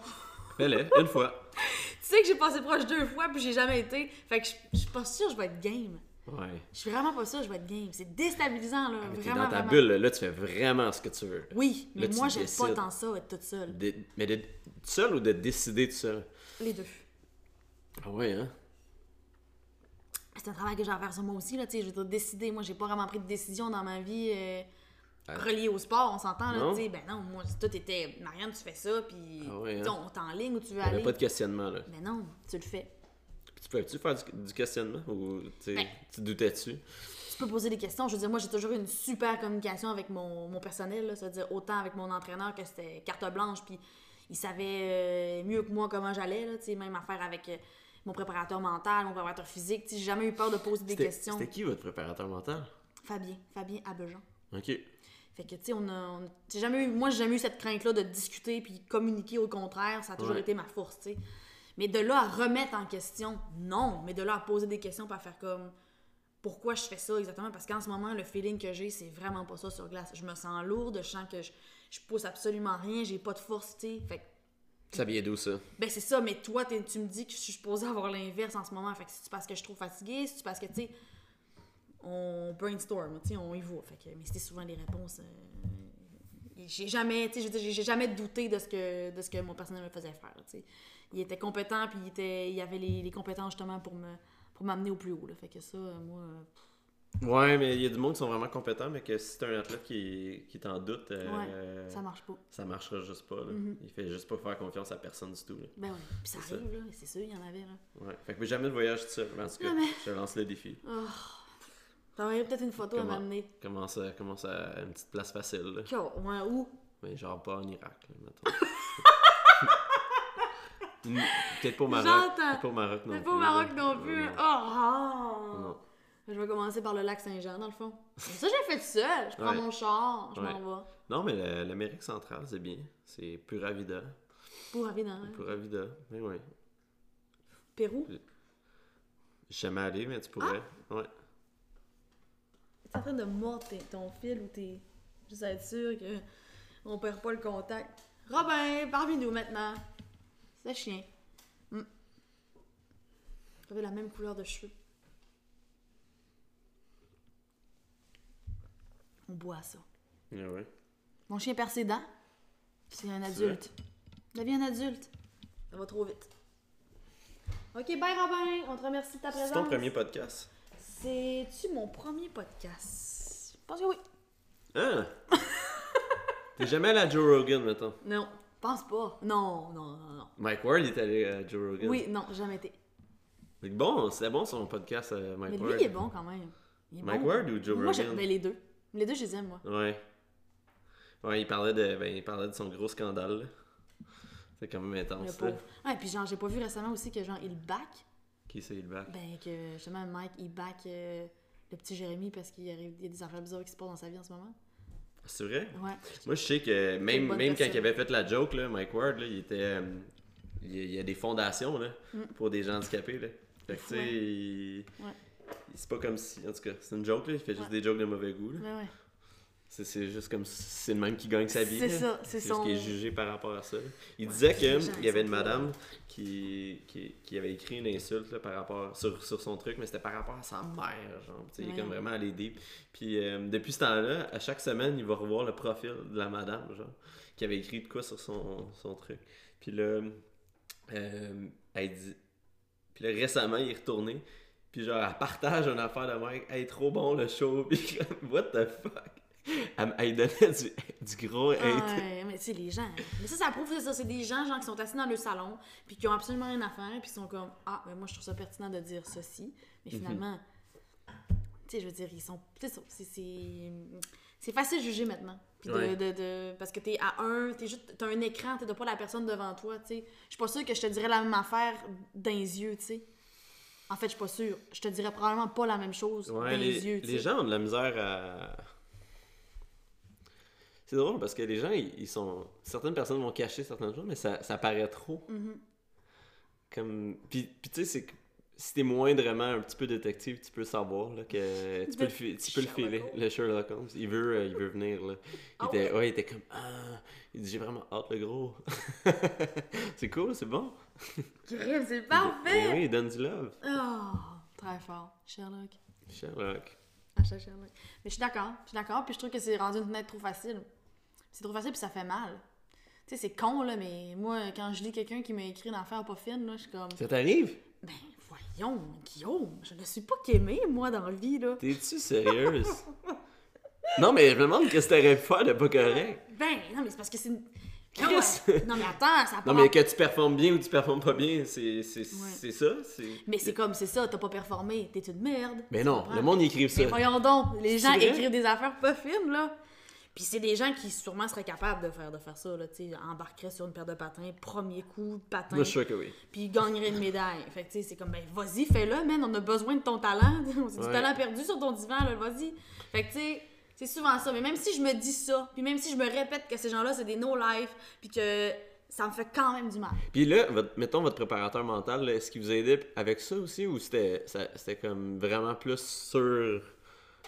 S1: Une fois.
S2: Tu sais que j'ai passé proche deux fois, puis j'ai jamais été. Fait que je suis pas sûre que je vais être game.
S1: Ouais.
S2: Je suis vraiment pas sûre que je vais être game. C'est déstabilisant, là.
S1: Ah, Mais
S2: vraiment,
S1: dans ta
S2: vraiment.
S1: bulle, là, tu fais vraiment ce que tu veux.
S2: Oui, mais
S1: Là,
S2: moi, j'aime pas tant ça, être toute seule.
S1: De- mais de tout seul ou de décider tout seul?
S2: Les deux.
S1: Ah ouais, hein?
S2: C'est un travail que j'ai à faire sur moi aussi, là, tu sais. Je dire, décider. Moi, j'ai pas vraiment pris de décision dans ma vie euh, Reliée au sport, on s'entend, là, tu sais. Ben non, moi, tout était. Marianne, tu fais ça, puis.
S1: Ah
S2: sais,
S1: hein?
S2: on t'enligne où tu veux aller.
S1: pas de questionnement, là.
S2: Ben non, tu le fais.
S1: Puis tu peux-tu faire du, du questionnement ou
S2: Ben.
S1: tu doutais dessus?
S2: Tu peux poser des questions. Je veux dire, moi, j'ai toujours eu une super communication avec mon, mon personnel, là. C'est-à-dire, autant avec mon entraîneur que c'était carte blanche, puis il savait euh, mieux que moi comment j'allais, là, tu sais. Même affaire avec euh, mon préparateur mental, mon préparateur physique. Tu sais, j'ai jamais eu peur de poser des questions.
S1: c'était qui votre préparateur mental?
S2: Fabien, Fabien Abejan.
S1: Ok.
S2: Fait que, tu sais, on a. on- jamais eu, moi, j'ai jamais eu cette crainte-là de discuter puis communiquer. Au contraire, ça a toujours
S1: Ouais.
S2: été ma force, tu sais. Mais de là à remettre en question, non. Mais de là à poser des questions, pas faire comme. Pourquoi je fais ça exactement? Parce qu'en ce moment, le feeling que j'ai, c'est vraiment pas ça sur glace. Je me sens lourde, je sens que je, je pousse absolument rien, j'ai pas de force, tu sais. Fait que,
S1: Ça vient d'où ça?
S2: ben c'est ça, mais toi, tu me dis que je suis supposée avoir l'inverse en ce moment. Fait que c'est parce que je suis trop fatiguée, c'est parce que, tu sais, on brainstorm, on y va. Fait que, mais c'était souvent des réponses. euh, j'ai jamais, j'ai- jamais douté de ce que, de ce que mon personnel me faisait faire. Il était compétent, puis il, était, il avait les, les compétences justement pour me pour m'amener au plus haut, là. Fait que ça, euh, moi, euh,
S1: Ouais, mais il y a du monde qui sont vraiment compétents, mais que si t'es un athlète qui, qui est en doute, euh,
S2: ça marche pas.
S1: ça marchera juste pas. Là. Il fait juste pas faire confiance à personne du tout. Là.
S2: Ben oui, puis ça arrive, là, c'est sûr, il y en avait, là.
S1: Ouais. Fait que jamais de voyage tout seul. En tout cas,
S2: Jamais.
S1: je lance le défi.
S2: T'enverrais peut-être une photo à
S1: Comment?
S2: m'amener.
S1: Commence à, commence à une petite place facile. Là?
S2: Cool. Ouais, où?
S1: Mais genre pas en Irak, là, mettons. *laughs* Peut-être pas au Maroc. Peut-être pas au Maroc non plus.
S2: pas au Maroc non plus.
S1: Non.
S2: Oh, oh.
S1: Non.
S2: Je vais commencer par le lac Saint-Jean, dans le fond. Ça, j'ai fait seul. Je prends
S1: Ouais.
S2: mon char, je
S1: Ouais.
S2: m'en vais.
S1: Non, mais la- l'Amérique centrale, c'est bien. C'est Pura Vida.
S2: Pour arriver dans
S1: Pura Vida. Mais oui.
S2: Pérou?
S1: Jamais allé, mais tu pourrais.
S2: Ah!
S1: Ouais.
S2: T'es en train de mordre ton fil ou t'es. Juste à être sûr que on perd pas le contact. Robin, parmi nous maintenant. C'est chien. Hmm. Vous avez la même couleur de cheveux. On boit ça.
S1: Ouais, ouais.
S2: Mon chien perd ses dents. C'est un adulte. Deviens un adulte. Ça va trop vite. Ok, bye Robin. On te remercie de ta présence.
S1: C'est ton premier podcast.
S2: C'est-tu mon premier podcast? Je pense que oui.
S1: Hein? *laughs* T'es jamais allé à Joe Rogan, mettons?
S2: Non, pense pas. Non, non, non, non.
S1: Mike Ward est allé à Joe Rogan.
S2: Oui, non, jamais été.
S1: Mais bon, c'était bon son podcast, euh, Mike
S2: Mais lui, il est bon quand même. Il est
S1: Mike
S2: bon.
S1: Ward ou Joe
S2: Moi,
S1: Rogan?
S2: j'aime ben, les deux. Les deux, je les aime, moi.
S1: Ouais. Ouais, il parlait de, ben, il parlait de son gros scandale. là. C'est quand même
S2: Le
S1: intense.
S2: pauvre.
S1: Là.
S2: Ouais, puis genre, j'ai pas vu récemment aussi que genre, il back.
S1: Qui c'est le bac?
S2: Ben, que justement, Mike, il back euh, le petit Jérémy parce qu'il arrive, il y a des affaires bizarres qui se passent dans sa vie en ce moment.
S1: C'est vrai?
S2: Ouais.
S1: Moi, je sais que même, même quand il avait fait la joke, là, Mike Ward, là, il était. euh, il, y a, il y a des fondations là, pour des gens handicapés. Là. Fait que,
S2: Mm.
S1: tu sais, il-
S2: Ouais.
S1: c'est pas comme si. En tout cas, c'est une joke, là, il fait juste
S2: Ouais.
S1: des jokes de mauvais goût. Là. C'est, c'est juste comme si c'est le même qui gagne sa vie.
S2: C'est ça, c'est son-
S1: qu'il est jugé par rapport à ça. Il disait qu'il y avait une madame qui, qui, qui avait écrit une insulte là, par rapport sur, sur son truc, mais c'était par rapport à sa mère. Genre, Il est comme vraiment allé deep. Puis euh, depuis ce temps-là, à chaque semaine, il va revoir le profil de la madame. Genre. qui avait écrit de quoi sur son, son truc. Puis là, euh, elle dit. Puis là, récemment, il est retourné. Puis genre, elle partage une affaire de mec. Hey, trop bon le show. *laughs* Puis what the fuck? Elle, donnait du, du gros hate.
S2: Ouais, mais sais, les gens. Mais ça, ça prouve que ça. C'est des gens, genre, qui sont assis dans le salon, puis qui ont absolument rien à faire, puis qui sont comme Ah, mais moi, je trouve ça pertinent de dire ceci. Mais
S1: Mhm.
S2: finalement, tu sais, je veux dire, ils sont. tu sais, c'est- C'est c'est facile de juger maintenant. Puis de,
S1: Ouais.
S2: de, de- parce que t'es à un, t'es juste, t'as un écran, t'as pas la personne devant toi, tu sais. Je suis pas sûre que je te dirais la même affaire dans les yeux, tu sais. En fait, je suis pas sûre. Je te dirais probablement pas la même chose
S1: Ouais,
S2: dans
S1: les,
S2: les yeux,
S1: les gens ont de la misère à. C'est drôle parce que les gens, ils, ils sont. Certaines personnes vont cacher certaines choses, mais ça, ça paraît trop.
S2: Mhm.
S1: Comme. Puis, puis tu sais, c'est que si t'es moindrement un petit peu détective, tu peux savoir là, que. Tu peux, le, fi- tu peux le filer, le Sherlock Holmes. Il veut, euh, il veut venir, là. Il,
S2: Ah
S1: était,
S2: ouais?
S1: ouais, il était comme. Ah! Il dit, j'ai vraiment hâte, le gros. *laughs* c'est cool, c'est bon.
S2: C'est parfait!
S1: oui, il donne du love.
S2: Oh, très fort. Sherlock.
S1: Sherlock.
S2: Hashtag Sherlock. Mais je suis d'accord, je suis d'accord, puis je trouve que c'est rendu une fenêtre trop facile. C'est trop facile, puis ça fait mal. Tu sais, c'est con, là, mais moi, quand je lis quelqu'un qui m'a écrit une affaire pas fine, là, je suis comme,
S1: Ça t'arrive?
S2: ben, voyons, Guillaume, je ne suis pas qu'aimée, moi, dans la vie, là.
S1: T'es-tu sérieuse? *laughs* non, mais je me demande qu'est-ce que t'aurais pu faire de pas correct.
S2: Ben, non, mais c'est parce que c'est une... Non, ouais. non, mais attends, ça
S1: Non, mais que tu performes bien ou tu performes pas bien, c'est c'est-
S2: Ouais.
S1: ça.
S2: Mais c'est comme, c'est ça, t'as pas performé, t'es une merde.
S1: Mais non, le monde y écrive ça.
S2: Mais voyons donc, les gens
S1: vrai?
S2: écrivent des affaires pas fines, là. Puis c'est des gens qui sûrement seraient capables de faire, de faire ça, là, tu sais, embarqueraient sur une paire de patins, premier coup, patin,
S1: Moi, je suis sûr que oui.
S2: puis ils gagneraient une médaille. Fait que, tu sais, c'est comme, ben, vas-y, fais-le, man, on a besoin de ton talent. *laughs* C'est du
S1: Ouais.
S2: talent perdu sur ton divan, là, vas-y. Fait que, tu sais, c'est souvent ça. Mais même si je me dis ça, puis même si je me répète que ces gens-là, c'est des no-life, puis que ça me fait quand même du mal.
S1: Puis là, votre- mettons votre préparateur mental, est-ce qu'il vous a aidé avec ça aussi ou c'était comme vraiment plus sur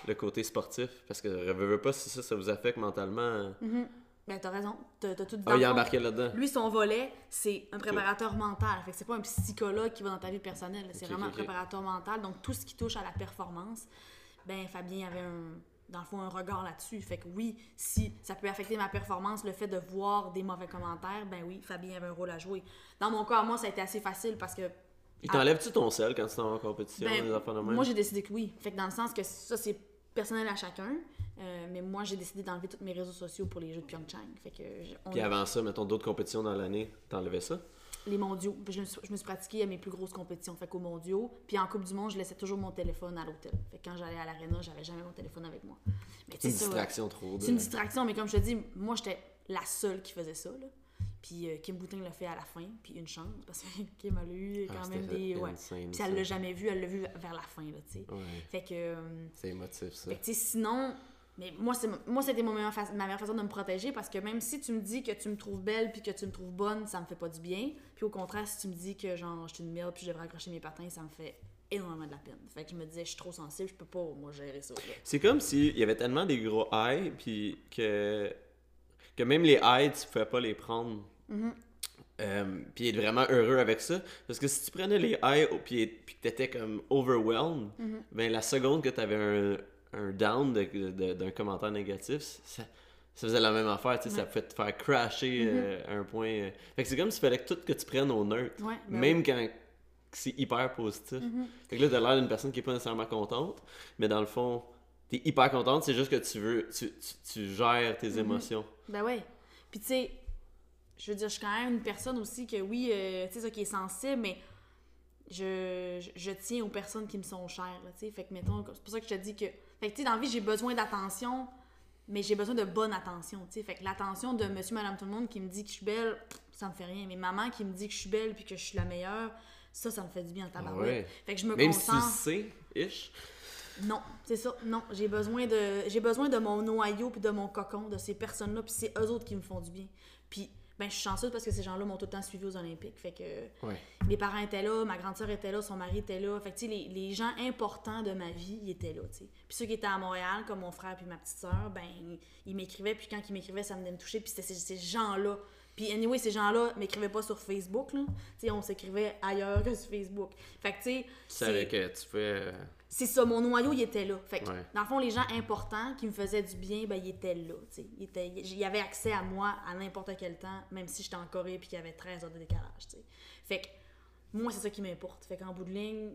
S1: le côté sportif? Parce que je veux, veux pas si ça, ça vous affecte mentalement.
S2: Ben, t'as raison. T'as tout dit
S1: Ah, il est embarqué là-dedans.
S2: Lui, son volet, c'est un préparateur mental. Fait que c'est pas un psychologue qui va dans ta vie personnelle. C'est vraiment un préparateur mental. Donc, tout ce qui touche à la performance, ben, Fabien avait un, dans le fond, un regard là-dessus. Fait que oui, si ça peut affecter ma performance, le fait de voir des mauvais commentaires, ben oui, Fabien avait un rôle à jouer. Dans mon cas, moi, ça a été assez facile parce que
S1: Il t'enlève-tu ton sel quand tu t'en vas en compétition?
S2: ben,
S1: affaires de
S2: moi, j'ai décidé que oui. Fait que dans le sens que ça, c'est personnel à chacun. Euh, mais moi, j'ai décidé d'enlever tous mes réseaux sociaux pour les Jeux de Pyeongchang. Fait que on-
S1: Puis avant ça, mettons d'autres compétitions dans l'année, t'enlevais ça?
S2: les mondiaux. Je me, suis, je me suis pratiquée à mes plus grosses compétitions, fait qu'aux mondiaux. Puis en Coupe du Monde, je laissais toujours mon téléphone à l'hôtel. Fait que quand j'allais à l'aréna, j'avais jamais mon téléphone avec moi.
S1: C'est une
S2: ça,
S1: distraction trop.
S2: C'est une distraction, mais comme je te dis, moi, j'étais la seule qui faisait ça, là. Puis euh, Kim Boutin l'a fait à la fin, puis une chance, *laughs* parce que Kim a eu
S1: Ah,
S2: quand même des... Ouais.
S1: insane,
S2: Puis elle l'a jamais vu, elle l'a vu vers la fin, là, tu sais.
S1: Ouais,
S2: Fait que... euh,
S1: c'est émotif ça.
S2: fait que, tu sais, sinon, mais moi, c'est moi c'était ma meilleure façon de me protéger parce que même si tu me dis que tu me trouves belle puis que tu me trouves bonne, ça me fait pas du bien. Puis au contraire, si tu me dis que genre je suis une merde puis je devrais accrocher mes patins, ça me fait énormément de la peine. Fait que je me disais, je suis trop sensible, je peux pas, moi, gérer ça.
S1: C'est comme s'il y avait tellement des gros highs, puis que, que même les highs, tu pouvais pas les prendre.
S2: Mm-hmm.
S1: Euh, puis être vraiment heureux avec ça. Parce que si tu prenais les highs oh, puis, puis que t'étais comme overwhelmed,
S2: Mm-hmm.
S1: ben la seconde que t'avais un, un down d'un commentaire négatif, ça, ça faisait la même affaire, tu sais, ça
S2: Ouais. Mm-hmm.
S1: pouvait te faire crasher euh, à un point. euh. Fait que c'est comme s'il fallait que tout que tu prennes au neutre.
S2: Ouais, ben
S1: même quand c'est hyper positif. Fait que là, t'as l'air d'une personne qui est pas nécessairement contente, mais dans le fond, t'es hyper contente, c'est juste que tu veux, tu, tu, tu gères tes émotions.
S2: Ben ouais. Puis tu sais, je veux dire, je suis quand même une personne aussi que oui, euh, tu sais, ça qui est sensible, mais je, je, je tiens aux personnes qui me sont chères, tu sais. Fait que, mettons, c'est pour ça que je te dis que... Fait que, tu sais, dans la vie, j'ai besoin d'attention, mais j'ai besoin de bonne attention, tu sais. Fait que l'attention de monsieur, madame, tout le monde qui me dit que je suis belle, ça me fait rien. Mais maman qui me dit que je suis belle puis que je suis la meilleure, ça, ça me fait du bien en tabarouette.
S1: Ouais.
S2: Fait que je me
S1: Même si tu
S2: concentre...
S1: sais, ish.
S2: Non, c'est ça. Non, j'ai besoin de j'ai besoin de mon noyau puis de mon cocon, de ces personnes-là, puis c'est eux autres qui me font du bien. Puis ben je suis chanceuse parce que ces gens-là m'ont tout le temps suivi aux Olympiques. Fait que
S1: Ouais.
S2: mes parents étaient là, ma grande sœur était là, son mari était là. Fait que les, les gens importants de ma vie, ils étaient là. Puis ceux qui étaient à Montréal comme mon frère puis ma petite sœur, ben ils, m'écrivaient puis quand ils m'écrivaient, ça me venait me toucher puis c'était ces, ces gens-là Puis anyway, ces gens-là m'écrivaient pas sur Facebook, là. Tu sais, on s'écrivait ailleurs que sur Facebook. Fait que, tu sais,
S1: Tu savais que tu fais.
S2: C'est ça, mon noyau, il était là. Fait que,
S1: Ouais.
S2: dans le fond, les gens importants qui me faisaient du bien, ben, ils étaient là. Ils étaient- Il y avait accès à moi à n'importe quel temps, même si j'étais en Corée puis qu'il y avait 13 heures de décalage, tu sais. Fait que, moi, c'est ça qui m'importe. Fait qu'en bout de ligne,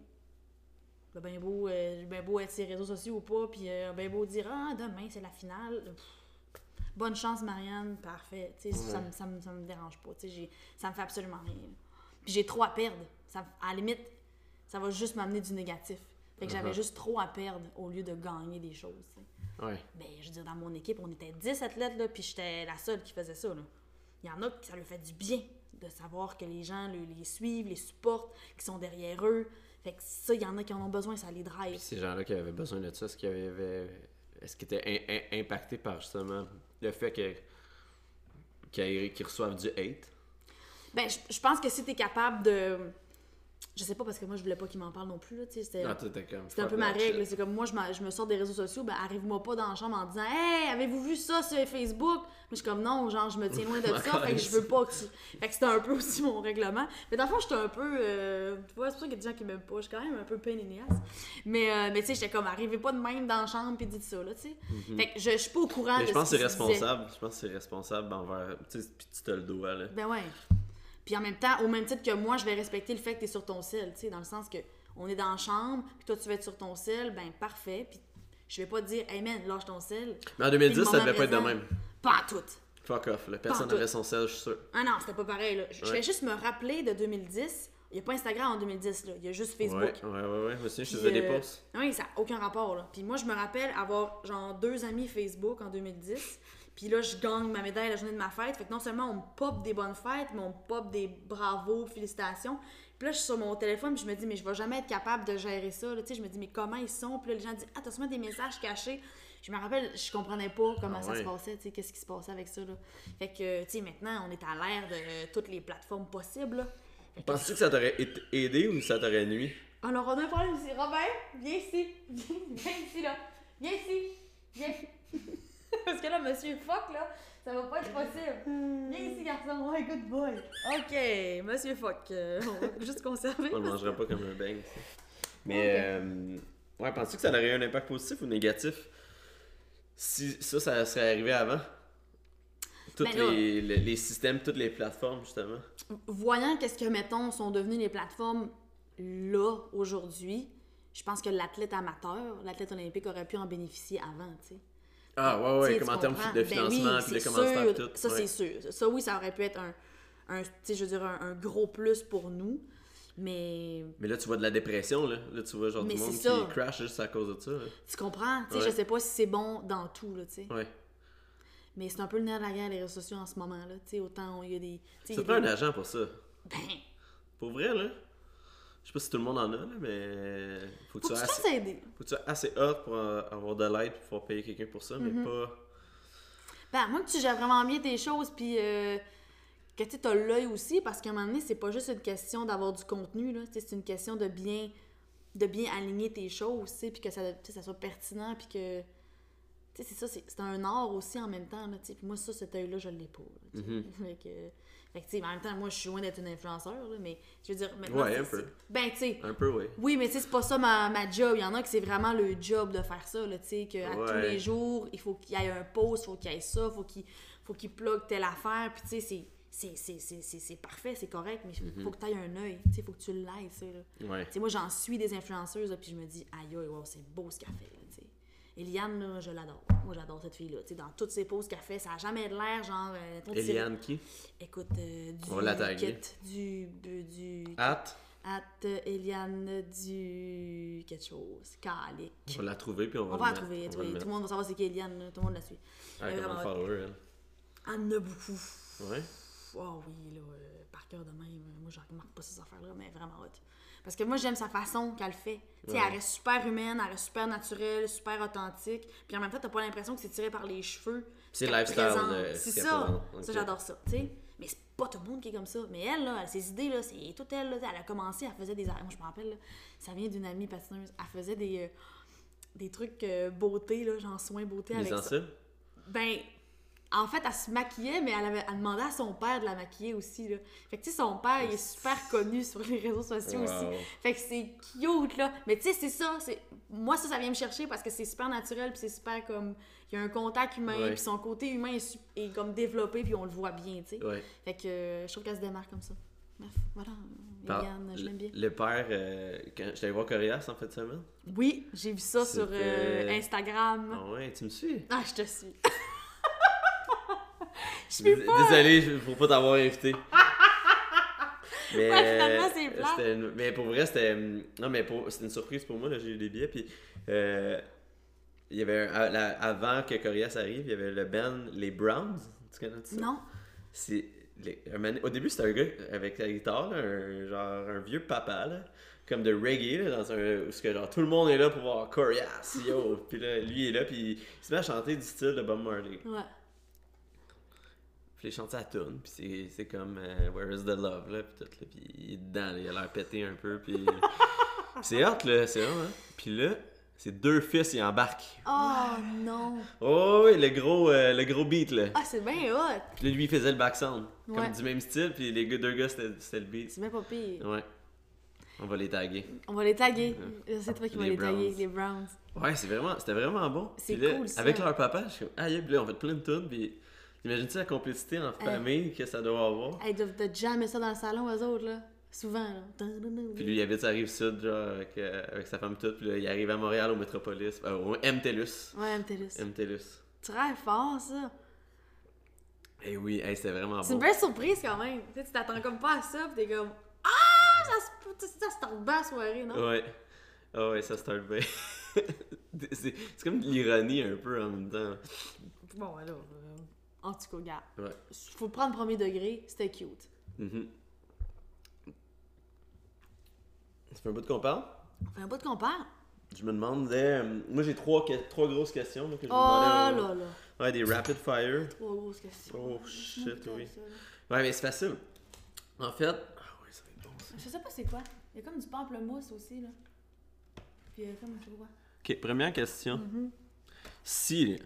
S2: ben, ben beau, euh, ben beau être sur les réseaux sociaux ou pas, puis euh, ben beau dire « Ah, demain, c'est la finale. » Pff, Bonne chance, Marianne, parfait. Tu sais, ça, me- ça, me, ça me dérange pas. Tu sais, j'ai- ça me fait absolument rien. Puis j'ai trop à perdre. Ça, à la limite, ça va juste m'amener du négatif. Fait que j'avais
S1: Mhm.
S2: juste trop à perdre au lieu de gagner des choses. tu.
S1: Ouais.
S2: Ben, je veux dire, dans mon équipe, on était 10 athlètes, là, puis j'étais la seule qui faisait ça. Là. Il y en a qui ça leur fait du bien de savoir que les gens le- les suivent, les supportent, qui sont derrière eux. Fait que ça, il y en a qui en ont besoin, ça les drive.
S1: Puis ces gens-là qui avaient besoin de ça, est-ce qu'ils avaient. Est-ce qu'ils étaient in- in- impactés par justement le fait que. qu'ils reçoivent du hate?
S2: Ben, je, je pense que si t'es capable de. Je sais pas parce que moi je voulais pas qu'ils m'en parlent non plus, là. C'était c'était un peu ma règle. C'est comme moi, je, je me sors des réseaux sociaux, ben arrive-moi pas dans la chambre en disant Hey, avez-vous vu ça sur Facebook? Mais je suis comme non, genre, je me tiens loin de *laughs* ça, fait que je veux pas que tu. Fait que c'était un peu aussi mon règlement. Mais dans le fond, j'étais un peu. euh, Tu vois, c'est pour ça qu'il y a des gens qui m'aiment pas. Je suis quand même un peu ass. Mais, euh, mais tu sais, j'étais comme arrivez pas de même dans la chambre puis dites ça, là, tu sais. Fait que je, je suis pas au courant.
S1: Mais
S2: de
S1: je pense que c'est responsable. Je pense que c'est responsable envers. Tu sais, puis tu te le dois, là.
S2: Ben ouais. Puis en même temps, au même titre que moi, je vais respecter le fait que tu es sur ton sel, tu sais, dans le sens que on est dans la chambre, puis toi tu vas être sur ton sel, ben parfait, puis je vais pas te dire, hey man, lâche ton sel.
S1: Mais en 2010,
S2: Puis
S1: ça devait pas être de même.
S2: Pas à tout.
S1: Fuck off, là. Personne n'avait son sel, je suis sûr.
S2: Ah non, c'était pas pareil, là. Je je
S1: Ouais.
S2: vais juste me rappeler de 2010. Il y a pas Instagram en 2010, là. Il y a juste Facebook.
S1: Ouais, ouais, ouais, ouais. Moi aussi, je faisais des
S2: euh,
S1: posts.
S2: Oui, ça n'a aucun rapport. Là. Puis moi, je me rappelle avoir genre deux amis Facebook en 2010. Puis là, je gagne ma médaille la journée de ma fête. Fait que non seulement on me pop des bonnes fêtes, mais on me pop des bravos, félicitations. Puis là, je suis sur mon téléphone, puis je me dis, mais je vais jamais être capable de gérer ça. là. Tu sais, je me dis, mais comment ils sont? Puis là, les gens disent, ah, t'as sûrement des messages cachés. Je me rappelle, je comprenais pas comment
S1: Ah
S2: ça se passait, tu sais, qu'est-ce qui se passait avec ça. Là. Fait que, tu sais, maintenant, on est à l'ère de euh, toutes les plateformes possibles. là.
S1: Penses-tu que ça t'aurait aidé ou ça t'aurait nuit?
S2: Alors, on a un problème ici. Robert, viens ici. Viens ici, là. Viens ici. Viens. *laughs* Parce que là, monsieur Fuck, là, ça va pas être possible. Viens ici, garçon. Ouais, good boy. OK, monsieur Fuck. euh, on va juste conserver.
S1: On le mangerait pas comme un bang. ça. Mais, euh, ouais, penses-tu que ça aurait eu un impact positif ou négatif? Si ça, ça serait arrivé avant? Tous
S2: Ben
S1: les, les, les systèmes, toutes les plateformes, justement.
S2: Voyant qu'est-ce que, mettons, sont devenues les plateformes là, aujourd'hui, je pense que l'athlète amateur, l'athlète olympique aurait pu en bénéficier avant, tu sais.
S1: Ah, ouais, ouais, comme en termes de
S2: Ben
S1: financement,
S2: oui,
S1: puis de tout.
S2: Ça,
S1: ouais.
S2: c'est sûr. Ça, oui, ça aurait pu être un, un tu sais, je veux dire, un, un gros plus pour nous. Mais
S1: Mais là, tu vois de la dépression, là. Là, tu vois genre
S2: Mais
S1: du monde
S2: ça.
S1: qui crash juste à cause de ça. là.
S2: tu comprends? Tu sais,
S1: Ouais.
S2: je sais pas si c'est bon dans tout, là, tu sais.
S1: Ouais.
S2: Mais c'est un peu le nerf de la guerre, les réseaux sociaux en ce moment, là. Tu sais, autant il y a des.
S1: Ça prend
S2: des-
S1: un agent pour ça.
S2: Ben,
S1: Pour vrai, là. Je sais pas si tout le monde en a, là, mais. Faut que
S2: faut
S1: tu sois assez,
S2: aider.
S1: faut que tu sois assez hot pour euh, avoir de l'aide pour pouvoir payer quelqu'un pour ça,
S2: Mm-hmm.
S1: mais pas.
S2: Ben, moi, que tu gères vraiment bien tes choses, puis euh, que tu as l'œil aussi, parce qu'à un moment donné, c'est pas juste une question d'avoir du contenu, là. C'est une question de bien de bien aligner tes choses, tu sais, puis que ça, ça soit pertinent, puis que... Tu sais, c'est ça, c'est un art aussi en même temps, là, tu sais. Puis moi, ça, cet œil-là, je l'ai pas, là, sais. Fait que... Fait que, tu sais, en même temps, moi, je suis loin d'être une influenceur, là, mais je veux dire... maintenant,
S1: Ouais,
S2: c'est-
S1: un peu.
S2: Ben, tu sais,
S1: Un peu, oui.
S2: oui, mais tu sais, c'est pas ça ma, ma job. Il y en a que c'est vraiment le job de faire ça, là, tu sais, qu'à tous les jours, il faut qu'il y ait un post, il faut qu'il y ait ça, faut qu'il faut qu'il plug telle affaire, puis tu sais, c'est- c'est- parfait, c'est correct, mais il faut que tu aies un œil, sais, faut que tu l'aies, ça, là.
S1: Ouais.
S2: Tu sais, moi, j'en suis des influenceuses, là, puis je me dis, aïe, aïe, wow, c'est beau ce qu'elle fait. Eliane, là, je l'adore. Moi, j'adore cette fille-là. Tu sais, dans toutes ses poses qu'elle fait, ça a jamais de l'air, genre... euh,
S1: Eliane qui?
S2: Écoute, euh, du...
S1: On la
S2: Du... Du...
S1: At?
S2: At Eliane du quelque chose, Calic.
S1: On va la trouver, puis on va
S2: On va la trouver,
S1: le
S2: tout le monde va savoir c'est qui Eliane, là, tout le monde la suit.
S1: Ah,
S2: Elle vraiment
S1: follower, elle.
S2: Elle en a beaucoup.
S1: Ouais.
S2: Oh oui, là, euh, par cœur de même. Moi, je remarque pas ces affaires-là, mais vraiment hot. Parce que moi, j'aime sa façon qu'elle fait. Tu sais,
S1: Ouais.
S2: elle reste super humaine, elle reste super naturelle, super authentique. Puis en même temps, t'as pas l'impression que c'est tiré par les cheveux.
S1: C'est lifestyle, euh,
S2: C'est ça. Ça, j'adore ça, tu sais. Mais c'est pas tout le monde qui est comme ça. Mais elle, là, elle, ses idées, là, c'est tout elle. Là, elle a commencé, elle faisait des... Moi, je me rappelle, là, ça vient d'une amie patineuse. Elle faisait des, euh, des trucs euh, beauté, là, genre soins beauté avec
S1: en
S2: ça.
S1: scène.
S2: Ben, En fait, elle se maquillait, mais elle, avait, elle demandait à son père de la maquiller aussi, là. Fait que, tu sais, son père, il est super connu sur les réseaux sociaux aussi. Fait que c'est cute, là. Mais tu sais, c'est ça. Moi, ça, ça vient me chercher parce que c'est super naturel, puis c'est super comme... Il y a un contact humain,
S1: Ouais.
S2: puis son côté humain est, comme développé, puis on le voit bien, tu sais.
S1: Ouais.
S2: Fait que euh, je trouve qu'elle se démarque comme ça. Bref, voilà. Eliane, je l'aime bien.
S1: Le père, euh, quand j'étais allé voir Corias en fait de semaine.
S2: Oui, j'ai vu ça sur euh, Instagram.
S1: Ah ouais, tu me suis?
S2: Ah, je te suis. *laughs* je suis pas.
S1: Désolé pour pas t'avoir invité. *laughs* Mais,
S2: Ouais, finalement, c'est plate.
S1: c'était une- Mais pour vrai, c'était. Non, mais pour... c'était une surprise pour moi. J'ai eu des billets. Puis, euh, il y avait. un- à- la- Avant que Corias arrive, il y avait le band Les Browns. Tu connais ça?
S2: Non.
S1: C'est. les- Au début, c'était un gars avec la guitare, là, un, genre un vieux papa, là, comme de reggae, là, dans un, où que, genre, tout le monde est là pour voir Corias, yo! puis là, lui est là, puis il se met à chanter du style de Bob Marley.
S2: Ouais.
S1: Puis il chante sa tune, puis c'est, comme euh, Where is the Love, là, puis tout, là, puis il est dedans, là, il a l'air pété un peu, puis *laughs* c'est hot, là, c'est hot, hein. Puis là, ses deux fils, ils embarquent.
S2: Oh non.
S1: Oh, oui, le gros, euh, le gros beat, là.
S2: Ah, c'est bien hot.
S1: Puis là, lui, il faisait le back sound,
S2: Ouais.
S1: comme du même style, puis les deux gars, c'était, le beat.
S2: C'est bien pas pire.
S1: Ouais. On va les taguer.
S2: On va les taguer. C'est toi qui vas
S1: Les
S2: les, taguer, les Browns.
S1: Ouais, c'est vraiment, c'était vraiment bon.
S2: C'est
S1: là,
S2: cool, ça.
S1: Avec leur papa, je suis comme, ah, yeah, puis là, on fait plein de tunes, puis imagine-tu la complicité en famille que ça doit avoir?
S2: Ils doivent te jammer ça dans le salon, eux autres, là? Souvent, là.
S1: Puis lui, il habite à Rive-Sud, genre, avec, euh, avec sa femme toute, puis là, il arrive à Montréal, au Métropolis, euh, au MTELUS.
S2: Ouais, MTLUS.
S1: MTELUS.
S2: Très fort, ça.
S1: Eh oui, hey, c'était vraiment
S2: C'est une
S1: bon.
S2: belle surprise quand même. Tu sais, tu t'attends comme pas à ça, pis t'es comme Ah, ça se ça se tente bien la soirée, non?
S1: Ouais. Ah ouais, ça start bien. *laughs* c'est c'est comme de l'ironie un peu en même temps.
S2: Bon, alors, euh, en tout cas, regarde.
S1: Ouais.
S2: Faut prendre premier degré, c'était cute.
S1: Mhm. Ça fait un bout de qu'on parle?
S2: On fait un bout de qu'on parle.
S1: Je me demandais. euh, moi, j'ai trois, trois grosses questions là, que je me
S2: Oh
S1: demandais.
S2: là là.
S1: Ouais, des rapid fire.
S2: Trois grosses questions.
S1: Oh, shit, oui.
S2: ça.
S1: Ouais, mais c'est facile. En fait. Ah ouais, ça va être bon ça.
S2: Je sais pas c'est quoi. Il y a comme du pamplemousse aussi, là. Puis il y a comme, je sais pas quoi.
S1: Ok, première question.
S2: Mhm.
S1: Si.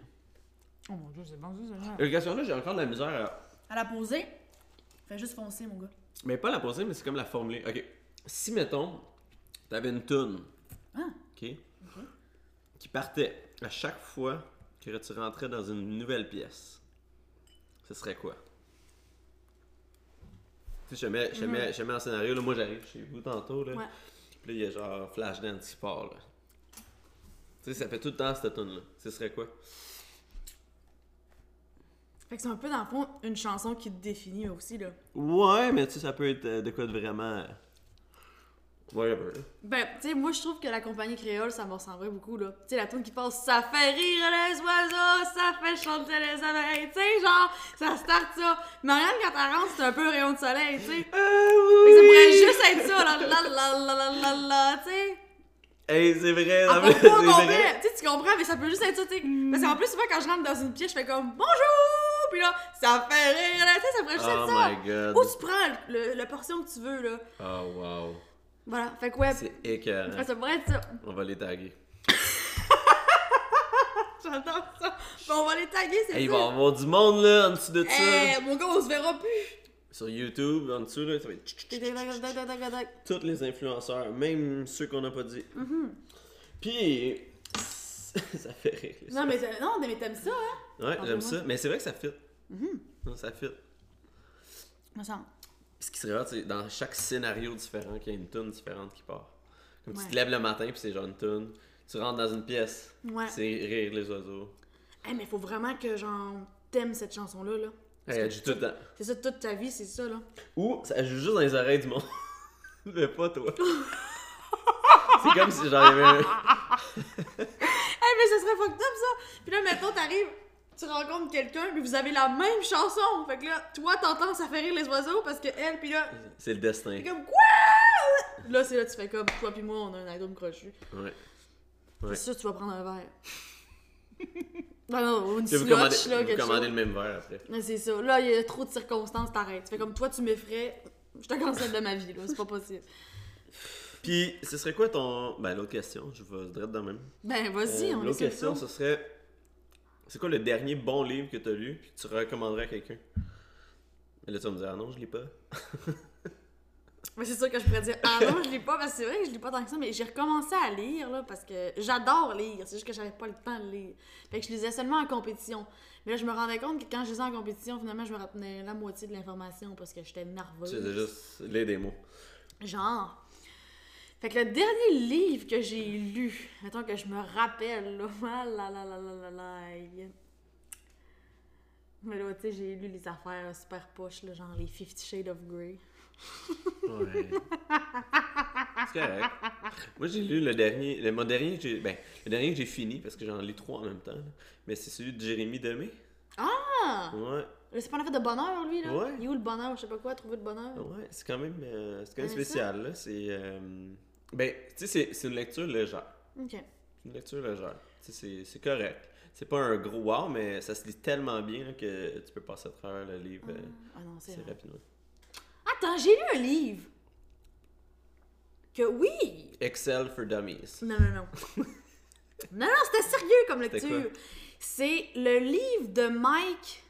S2: Oh mon dieu, c'est bon, ça,
S1: La question là, j'ai encore de la misère à.
S2: À la poser, fais juste foncer, mon gars.
S1: Mais pas la poser, mais c'est comme la formuler. Ok. Si, mettons, t'avais une toune.
S2: Ah.
S1: Ok. Qui partait à chaque fois que tu rentrais dans une nouvelle pièce. Ce serait quoi? Tu sais, je te mets, je mets, je te mets en scénario, là, moi j'arrive chez vous tantôt, là.
S2: Ouais.
S1: Puis là, il y a genre Flashdance qui part, là. Tu sais, ça fait tout le temps cette tune là Ce serait quoi?
S2: Fait que c'est un peu, dans le fond, une chanson qui te définit aussi, là.
S1: Ouais, mais tu sais, ça peut être euh, de quoi de vraiment. euh, Whatever.
S2: Ben, tu sais, moi, je trouve que la compagnie créole, ça me ressemblerait beaucoup, là. Tu sais, la tune qui passe « Ça fait rire les oiseaux, ça fait chanter les abeilles », tu sais, genre, ça start ça. Marianne, quand elle rentre, c'est un peu rayon de soleil, tu sais. Fait que ça pourrait juste être ça, là, la la la la la la, tu sais.
S1: Hey, c'est vrai,
S2: Ah,
S1: c'est vrai.
S2: tu comprends, mais ça peut juste être ça, tu sais. Parce qu'en plus, souvent, quand je rentre dans une pièce, je fais comme bonjour, puis là, ça fait rire, là, tu sais, ça pourrait juste
S1: Oh
S2: être ça.
S1: my god.
S2: Ou tu prends le, la portion que tu veux, là.
S1: Oh wow.
S2: Voilà, fait que ouais,
S1: C'est écœurant.
S2: ça pourrait être ça.
S1: On va les taguer. *laughs*
S2: J'adore ça. Ben, on va les taguer, c'est
S1: Hey, il
S2: ça.
S1: va y avoir du monde là en dessous de ça.
S2: Eh, mon gars, on se verra plus.
S1: Sur YouTube, en dessous là, ça va être tous les influenceurs, même ceux qu'on n'a pas dit.
S2: Mm-hmm.
S1: Puis *laughs* ça fait rire. ça.
S2: Non, mais, euh, non, mais t'aimes ça, hein?
S1: Ouais, j'aime ça. Mais c'est vrai que ça fit.
S2: Mm-hmm.
S1: Ça fit.
S2: Me semble.
S1: Ce qui serait rare, c'est dans chaque scénario différent qu'il y a une tune différente qui part. Comme
S2: Ouais.
S1: tu te lèves le matin puis c'est genre une tune. Tu rentres dans une pièce,
S2: Ouais.
S1: c'est rire les oiseaux.
S2: Eh, mais faut vraiment que, genre, t'aimes cette chanson-là, là.
S1: Hey, elle joue tout le temps.
S2: C'est ça toute ta vie, c'est ça, là.
S1: Ou ça joue juste dans les oreilles du monde. *laughs* Mais pas toi. *laughs* c'est comme si un...
S2: Eh, mais ce serait fucked up, ça! Puis là, mettons, t'arrives, tu rencontres quelqu'un, puis vous avez la même chanson. Fait que là, toi, t'entends, ça fait rire les oiseaux, parce que elle, puis là,
S1: C'est le destin.
S2: t'es comme quoi? Là, c'est là, tu fais comme, toi puis moi, on a un atome crochu.
S1: Ouais. Ouais.
S2: C'est sûr, tu vas prendre un verre. *laughs* non, non, ou une
S1: Puis vous
S2: slotch,
S1: commandez,
S2: là,
S1: vous
S2: quelque
S1: commandez
S2: chose.
S1: le même verre après.
S2: Mais c'est ça. Là, il y a trop de circonstances, t'arrêtes. Tu fais comme, toi, tu m'effraies, je te cancelle de ma vie, là. C'est pas possible.
S1: Puis, ce serait quoi ton. Ben, l'autre question, je vais se direct dans le même.
S2: Ben, vas-y,
S1: Euh,
S2: on
S1: L'autre
S2: le
S1: question, ce serait. C'est quoi le dernier bon livre que t'as lu puis que tu recommanderais à quelqu'un? Mais là, tu vas me dire, ah non, je lis pas. *laughs*
S2: Mais c'est sûr que je pourrais dire Ah non, je lis pas, parce que c'est vrai que je lis pas tant que ça, mais j'ai recommencé à lire, là, parce que j'adore lire, c'est juste que j'avais pas le temps de lire. Fait que je lisais seulement en compétition. Mais là, je me rendais compte que quand je lisais en compétition, finalement, je me retenais la moitié de l'information parce que j'étais nerveuse.
S1: Tu faisais juste lire des mots.
S2: Genre. Fait que le dernier livre que j'ai lu, mettons que je me rappelle, là, *laughs* ah là là là là là là, aïe. Mais là, tu sais, j'ai lu les affaires super poches, là, genre les Fifty Shades of Grey.
S1: Ouais. c'est correct. Moi, j'ai lu le dernier. Le, mon dernier, que j'ai- ben, le dernier que j'ai fini, parce que j'en lis trois en même temps. là. Mais c'est celui de Jérémy Demé.
S2: Ah!
S1: Ouais.
S2: C'est pas un affaire de bonheur, lui, là?
S1: Ouais.
S2: Il est où le bonheur? Je sais pas quoi, trouver le bonheur?
S1: Ouais, c'est quand même, euh, c'est quand même
S2: ça?
S1: spécial. Là. C'est. euh, ben, tu sais, c'est- une lecture légère.
S2: Ok.
S1: C'est une lecture légère. Tu sais, c'est- correct. C'est pas un gros wow, mais ça se lit tellement bien là, que tu peux passer à travers le livre euh,
S2: Ah non, c'est
S1: rapidement.
S2: Attends, j'ai lu un livre. Que oui!
S1: Excel for Dummies.
S2: Non, non, non. *laughs* non, non, c'était sérieux comme lecture. C'est le livre de Mike.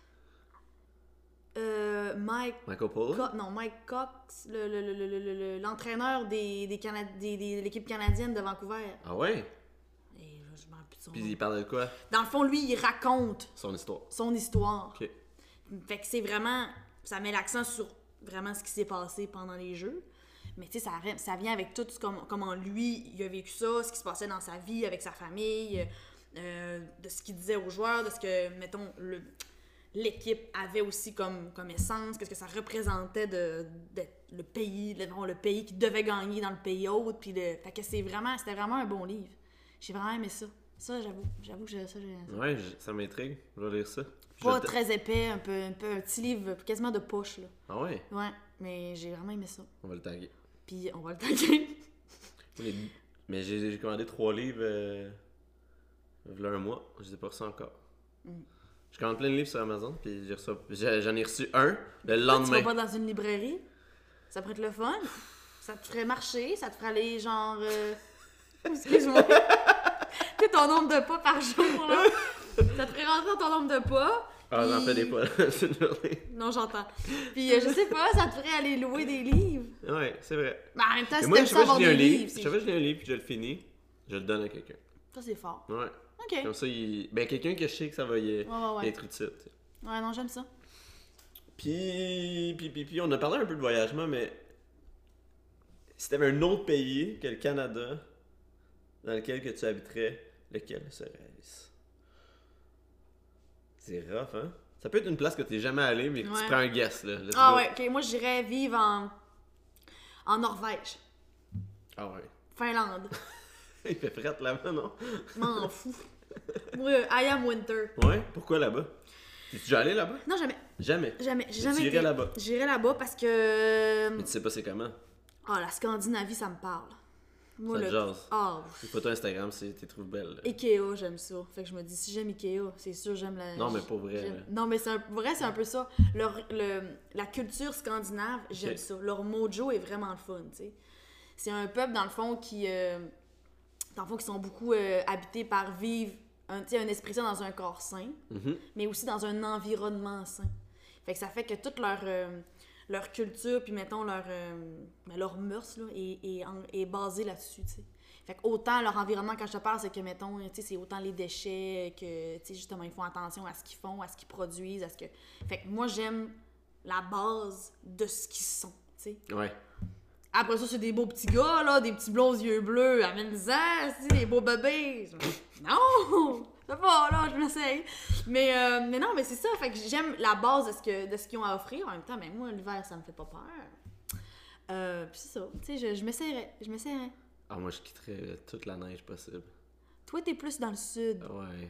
S2: Euh, Mike.
S1: Michael?
S2: Co- non, Mike Cox, le- le- le- le- l'entraîneur des, des, Cana- des- des- de l'équipe canadienne de Vancouver.
S1: Ah ouais?
S2: Et je m'en plus de son
S1: Puis
S2: nom.
S1: il parle de quoi?
S2: Dans le fond, lui, il raconte
S1: Son histoire.
S2: son histoire.
S1: Ok.
S2: Fait que c'est vraiment. Ça met l'accent sur vraiment ce qui s'est passé pendant les jeux. Mais tu sais, ça, ça vient avec tout ce comment, comment lui, il a vécu ça, ce qui se passait dans sa vie, avec sa famille, euh, de ce qu'il disait aux joueurs, de ce que, mettons, le- l'équipe avait aussi comme, comme essence, qu'est-ce que ça représentait de, d'être le pays, le, bon, le pays qui devait gagner dans le pays autre. Puis le, fait que c'est vraiment, c'était vraiment un bon livre. J'ai vraiment aimé ça. Ça, j'avoue. J'avoue que j'ai- ça, j'ai.
S1: Ouais, ça m'intrigue. Je vais lire ça.
S2: Pas très épais, un peu, un peu un petit livre, quasiment de poche, là.
S1: Ah ouais?
S2: Ouais, mais j'ai vraiment aimé ça.
S1: On va le taguer.
S2: Puis on va le taguer. *laughs*
S1: Mais j'ai j'ai commandé trois livres euh, il y a un mois. Je les ai pas reçus encore.
S2: Mm.
S1: Je commande plein de livres sur Amazon, puis j'en ai reçu un le
S2: Tu vas
S1: lendemain.
S2: pas dans une librairie? Ça pourrait être le fun. Ça te ferait marcher, ça te ferait aller genre. euh, *laughs* Excuse-moi. tu ton nombre de pas par jour, là. Ça te ferait rentrer dans ton nombre de pas.
S1: Ah, j'en fais des pas *laughs* c'est une journée.
S2: Non, j'entends. Puis euh, je sais pas, ça te ferait aller louer des livres.
S1: Ouais, c'est vrai.
S2: Mais en même temps, si t'aimes
S1: je
S2: ça avoir
S1: je lis un
S2: des
S1: livre.
S2: livres,
S1: Je
S2: c'est-
S1: sais pas, je lis un livre, puis je le finis. Je le donne à quelqu'un.
S2: ça c'est fort.
S1: Ouais.
S2: Ok.
S1: Comme ça, il... ben, quelqu'un que je sais que ça va y
S2: Ouais, ouais, ouais.
S1: être utile. tu sais.
S2: Ouais, non, j'aime ça.
S1: Puis, puis, puis, puis, on a parlé un peu de voyagement, mais si t'avais un autre pays que le Canada dans lequel que tu habiterais, lequel serait-ce? C'est rough, hein? Ça peut être une place que t'es jamais allé, mais que
S2: Ouais.
S1: tu prends un guess, là. Let's
S2: Ah
S1: go.
S2: ouais, ok, moi j'irais vivre en. en Norvège.
S1: Ah ouais.
S2: Finlande. *laughs* *laughs*
S1: Il fait fret là-bas, non?
S2: M'en *laughs* fous. Moi, euh, I am winter.
S1: Ouais? Pourquoi là-bas? T'es-tu déjà allé là-bas?
S2: Non, jamais.
S1: Jamais.
S2: Jamais. J'ai jamais été.
S1: là-bas?
S2: J'irais là-bas parce que.
S1: Mais tu sais pas c'est comment?
S2: Ah, la Scandinavie, ça me parle. Moi,
S1: Ça
S2: le.
S1: jase.
S2: Ah,
S1: Les photos Instagram, c'est t'es trouves belle.
S2: Ikea, j'aime ça. Fait que je me dis, si j'aime Ikea, c'est sûr, j'aime la.
S1: Non, mais pour vrai.
S2: Non, mais c'est un... vrai, c'est un peu ça. Leur, le, la culture scandinave, j'aime ça. Leur mojo est vraiment le fun, tu sais. C'est un peuple, dans le fond, qui. euh, dans le fond, qui sont beaucoup euh, habités par vivre un, esprit sain dans un corps sain,
S1: Mhm.
S2: mais aussi dans un environnement sain. Fait que ça fait que toute leur, euh, leur culture, puis mettons leur, euh, ben, leur mœurs, là, est, est, basée là-dessus, tu sais. Fait que autant leur environnement, quand je te parle, c'est que, mettons, tu sais, c'est autant les déchets que, tu sais, justement, ils font attention à ce qu'ils font, à ce qu'ils produisent, à ce que... Fait que moi, j'aime la base de ce qu'ils sont, tu sais.
S1: Ouais.
S2: Après ça, c'est des beaux petits gars, là, des petits blonds yeux bleus, amène-en, c'est des beaux bébés. Non! Ça pas, là, je m'essaye. Mais, euh, mais non, mais c'est ça, fait que j'aime la base de ce que de ce qu'ils ont à offrir. En même temps, mais moi, l'hiver, ça me fait pas peur. Euh, puis c'est ça, tu sais, je, je m'essayerais, je m'essayerais.
S1: Ah, moi, je quitterais toute la neige possible.
S2: Toi, t'es plus dans le sud,
S1: Ouais.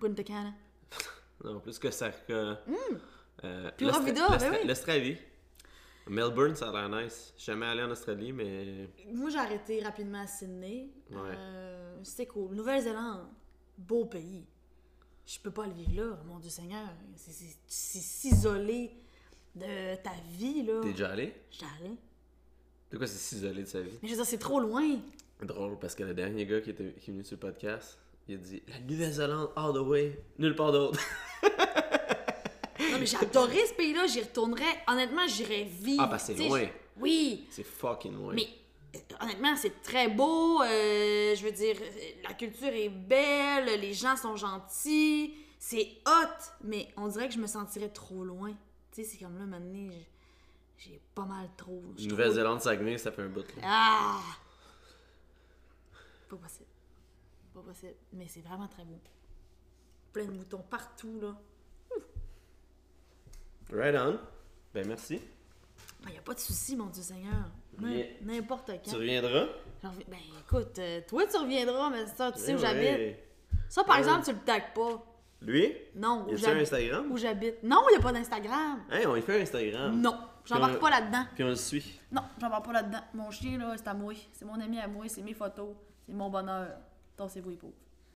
S2: Punta Cana. *laughs*
S1: Non, plus que ça. que- Euh,
S2: Puis Rovida, ben oui.
S1: L'Australie. Melbourne, ça a l'air nice. Je suis jamais allé en Australie, mais.
S2: Moi, j'ai arrêté rapidement à Sydney.
S1: Ouais.
S2: Euh, C'était cool. Nouvelle-Zélande, beau pays. Je peux pas le vivre là, mon Dieu Seigneur. C'est- s'isoler de ta vie, là.
S1: T'es déjà allé?
S2: J'allais.
S1: De quoi c'est s'isoler de sa vie?
S2: Mais je veux dire, c'est trop loin.
S1: Drôle, parce que le dernier gars qui, était, qui est venu sur le podcast, Il a dit La Nouvelle-Zélande, all the way, nulle part d'autre. *laughs*
S2: Non, mais j'ai adoré ce pays-là, j'y retournerais. Honnêtement, j'irais vivre.
S1: Ah, que c'est loin.
S2: Oui,
S1: C'est fucking loin.
S2: mais euh, honnêtement, c'est très beau. euh, je veux dire, la culture est belle, les gens sont gentils. C'est hot, mais on dirait que je me sentirais trop loin. Tu sais, c'est comme là, maintenant, j'ai- pas mal trop.
S1: Nouvelle-Zélande, Saguenay, ça fait un bout. là.
S2: Ah! Pas possible. Pas possible. Mais c'est vraiment très beau. Plein de moutons partout, là.
S1: Right on. Ben merci.
S2: Il n'y a pas de souci, mon Dieu Seigneur. N'importe
S1: Tu
S2: quand.
S1: reviendras?
S2: J'en reviens- Ben écoute, euh, toi tu reviendras, mais ça, tu sais où
S1: Eh
S2: j'habite. Ça, par
S1: Ouais.
S2: exemple, tu le tagues pas.
S1: Lui?
S2: Non,
S1: Y
S2: où
S1: a-tu un
S2: j'habite.
S1: Instagram?
S2: Où j'habite. Non, il n'y a pas d'Instagram.
S1: Hey, on y fait un Instagram.
S2: Non, j'embarque
S1: on-
S2: pas là-dedans.
S1: Puis on le suit.
S2: Non, j'embarque pas là-dedans. Mon chien, là, c'est à moi. C'est mon ami à moi, c'est mes photos. C'est mon bonheur. Tassez-vous les pauvres.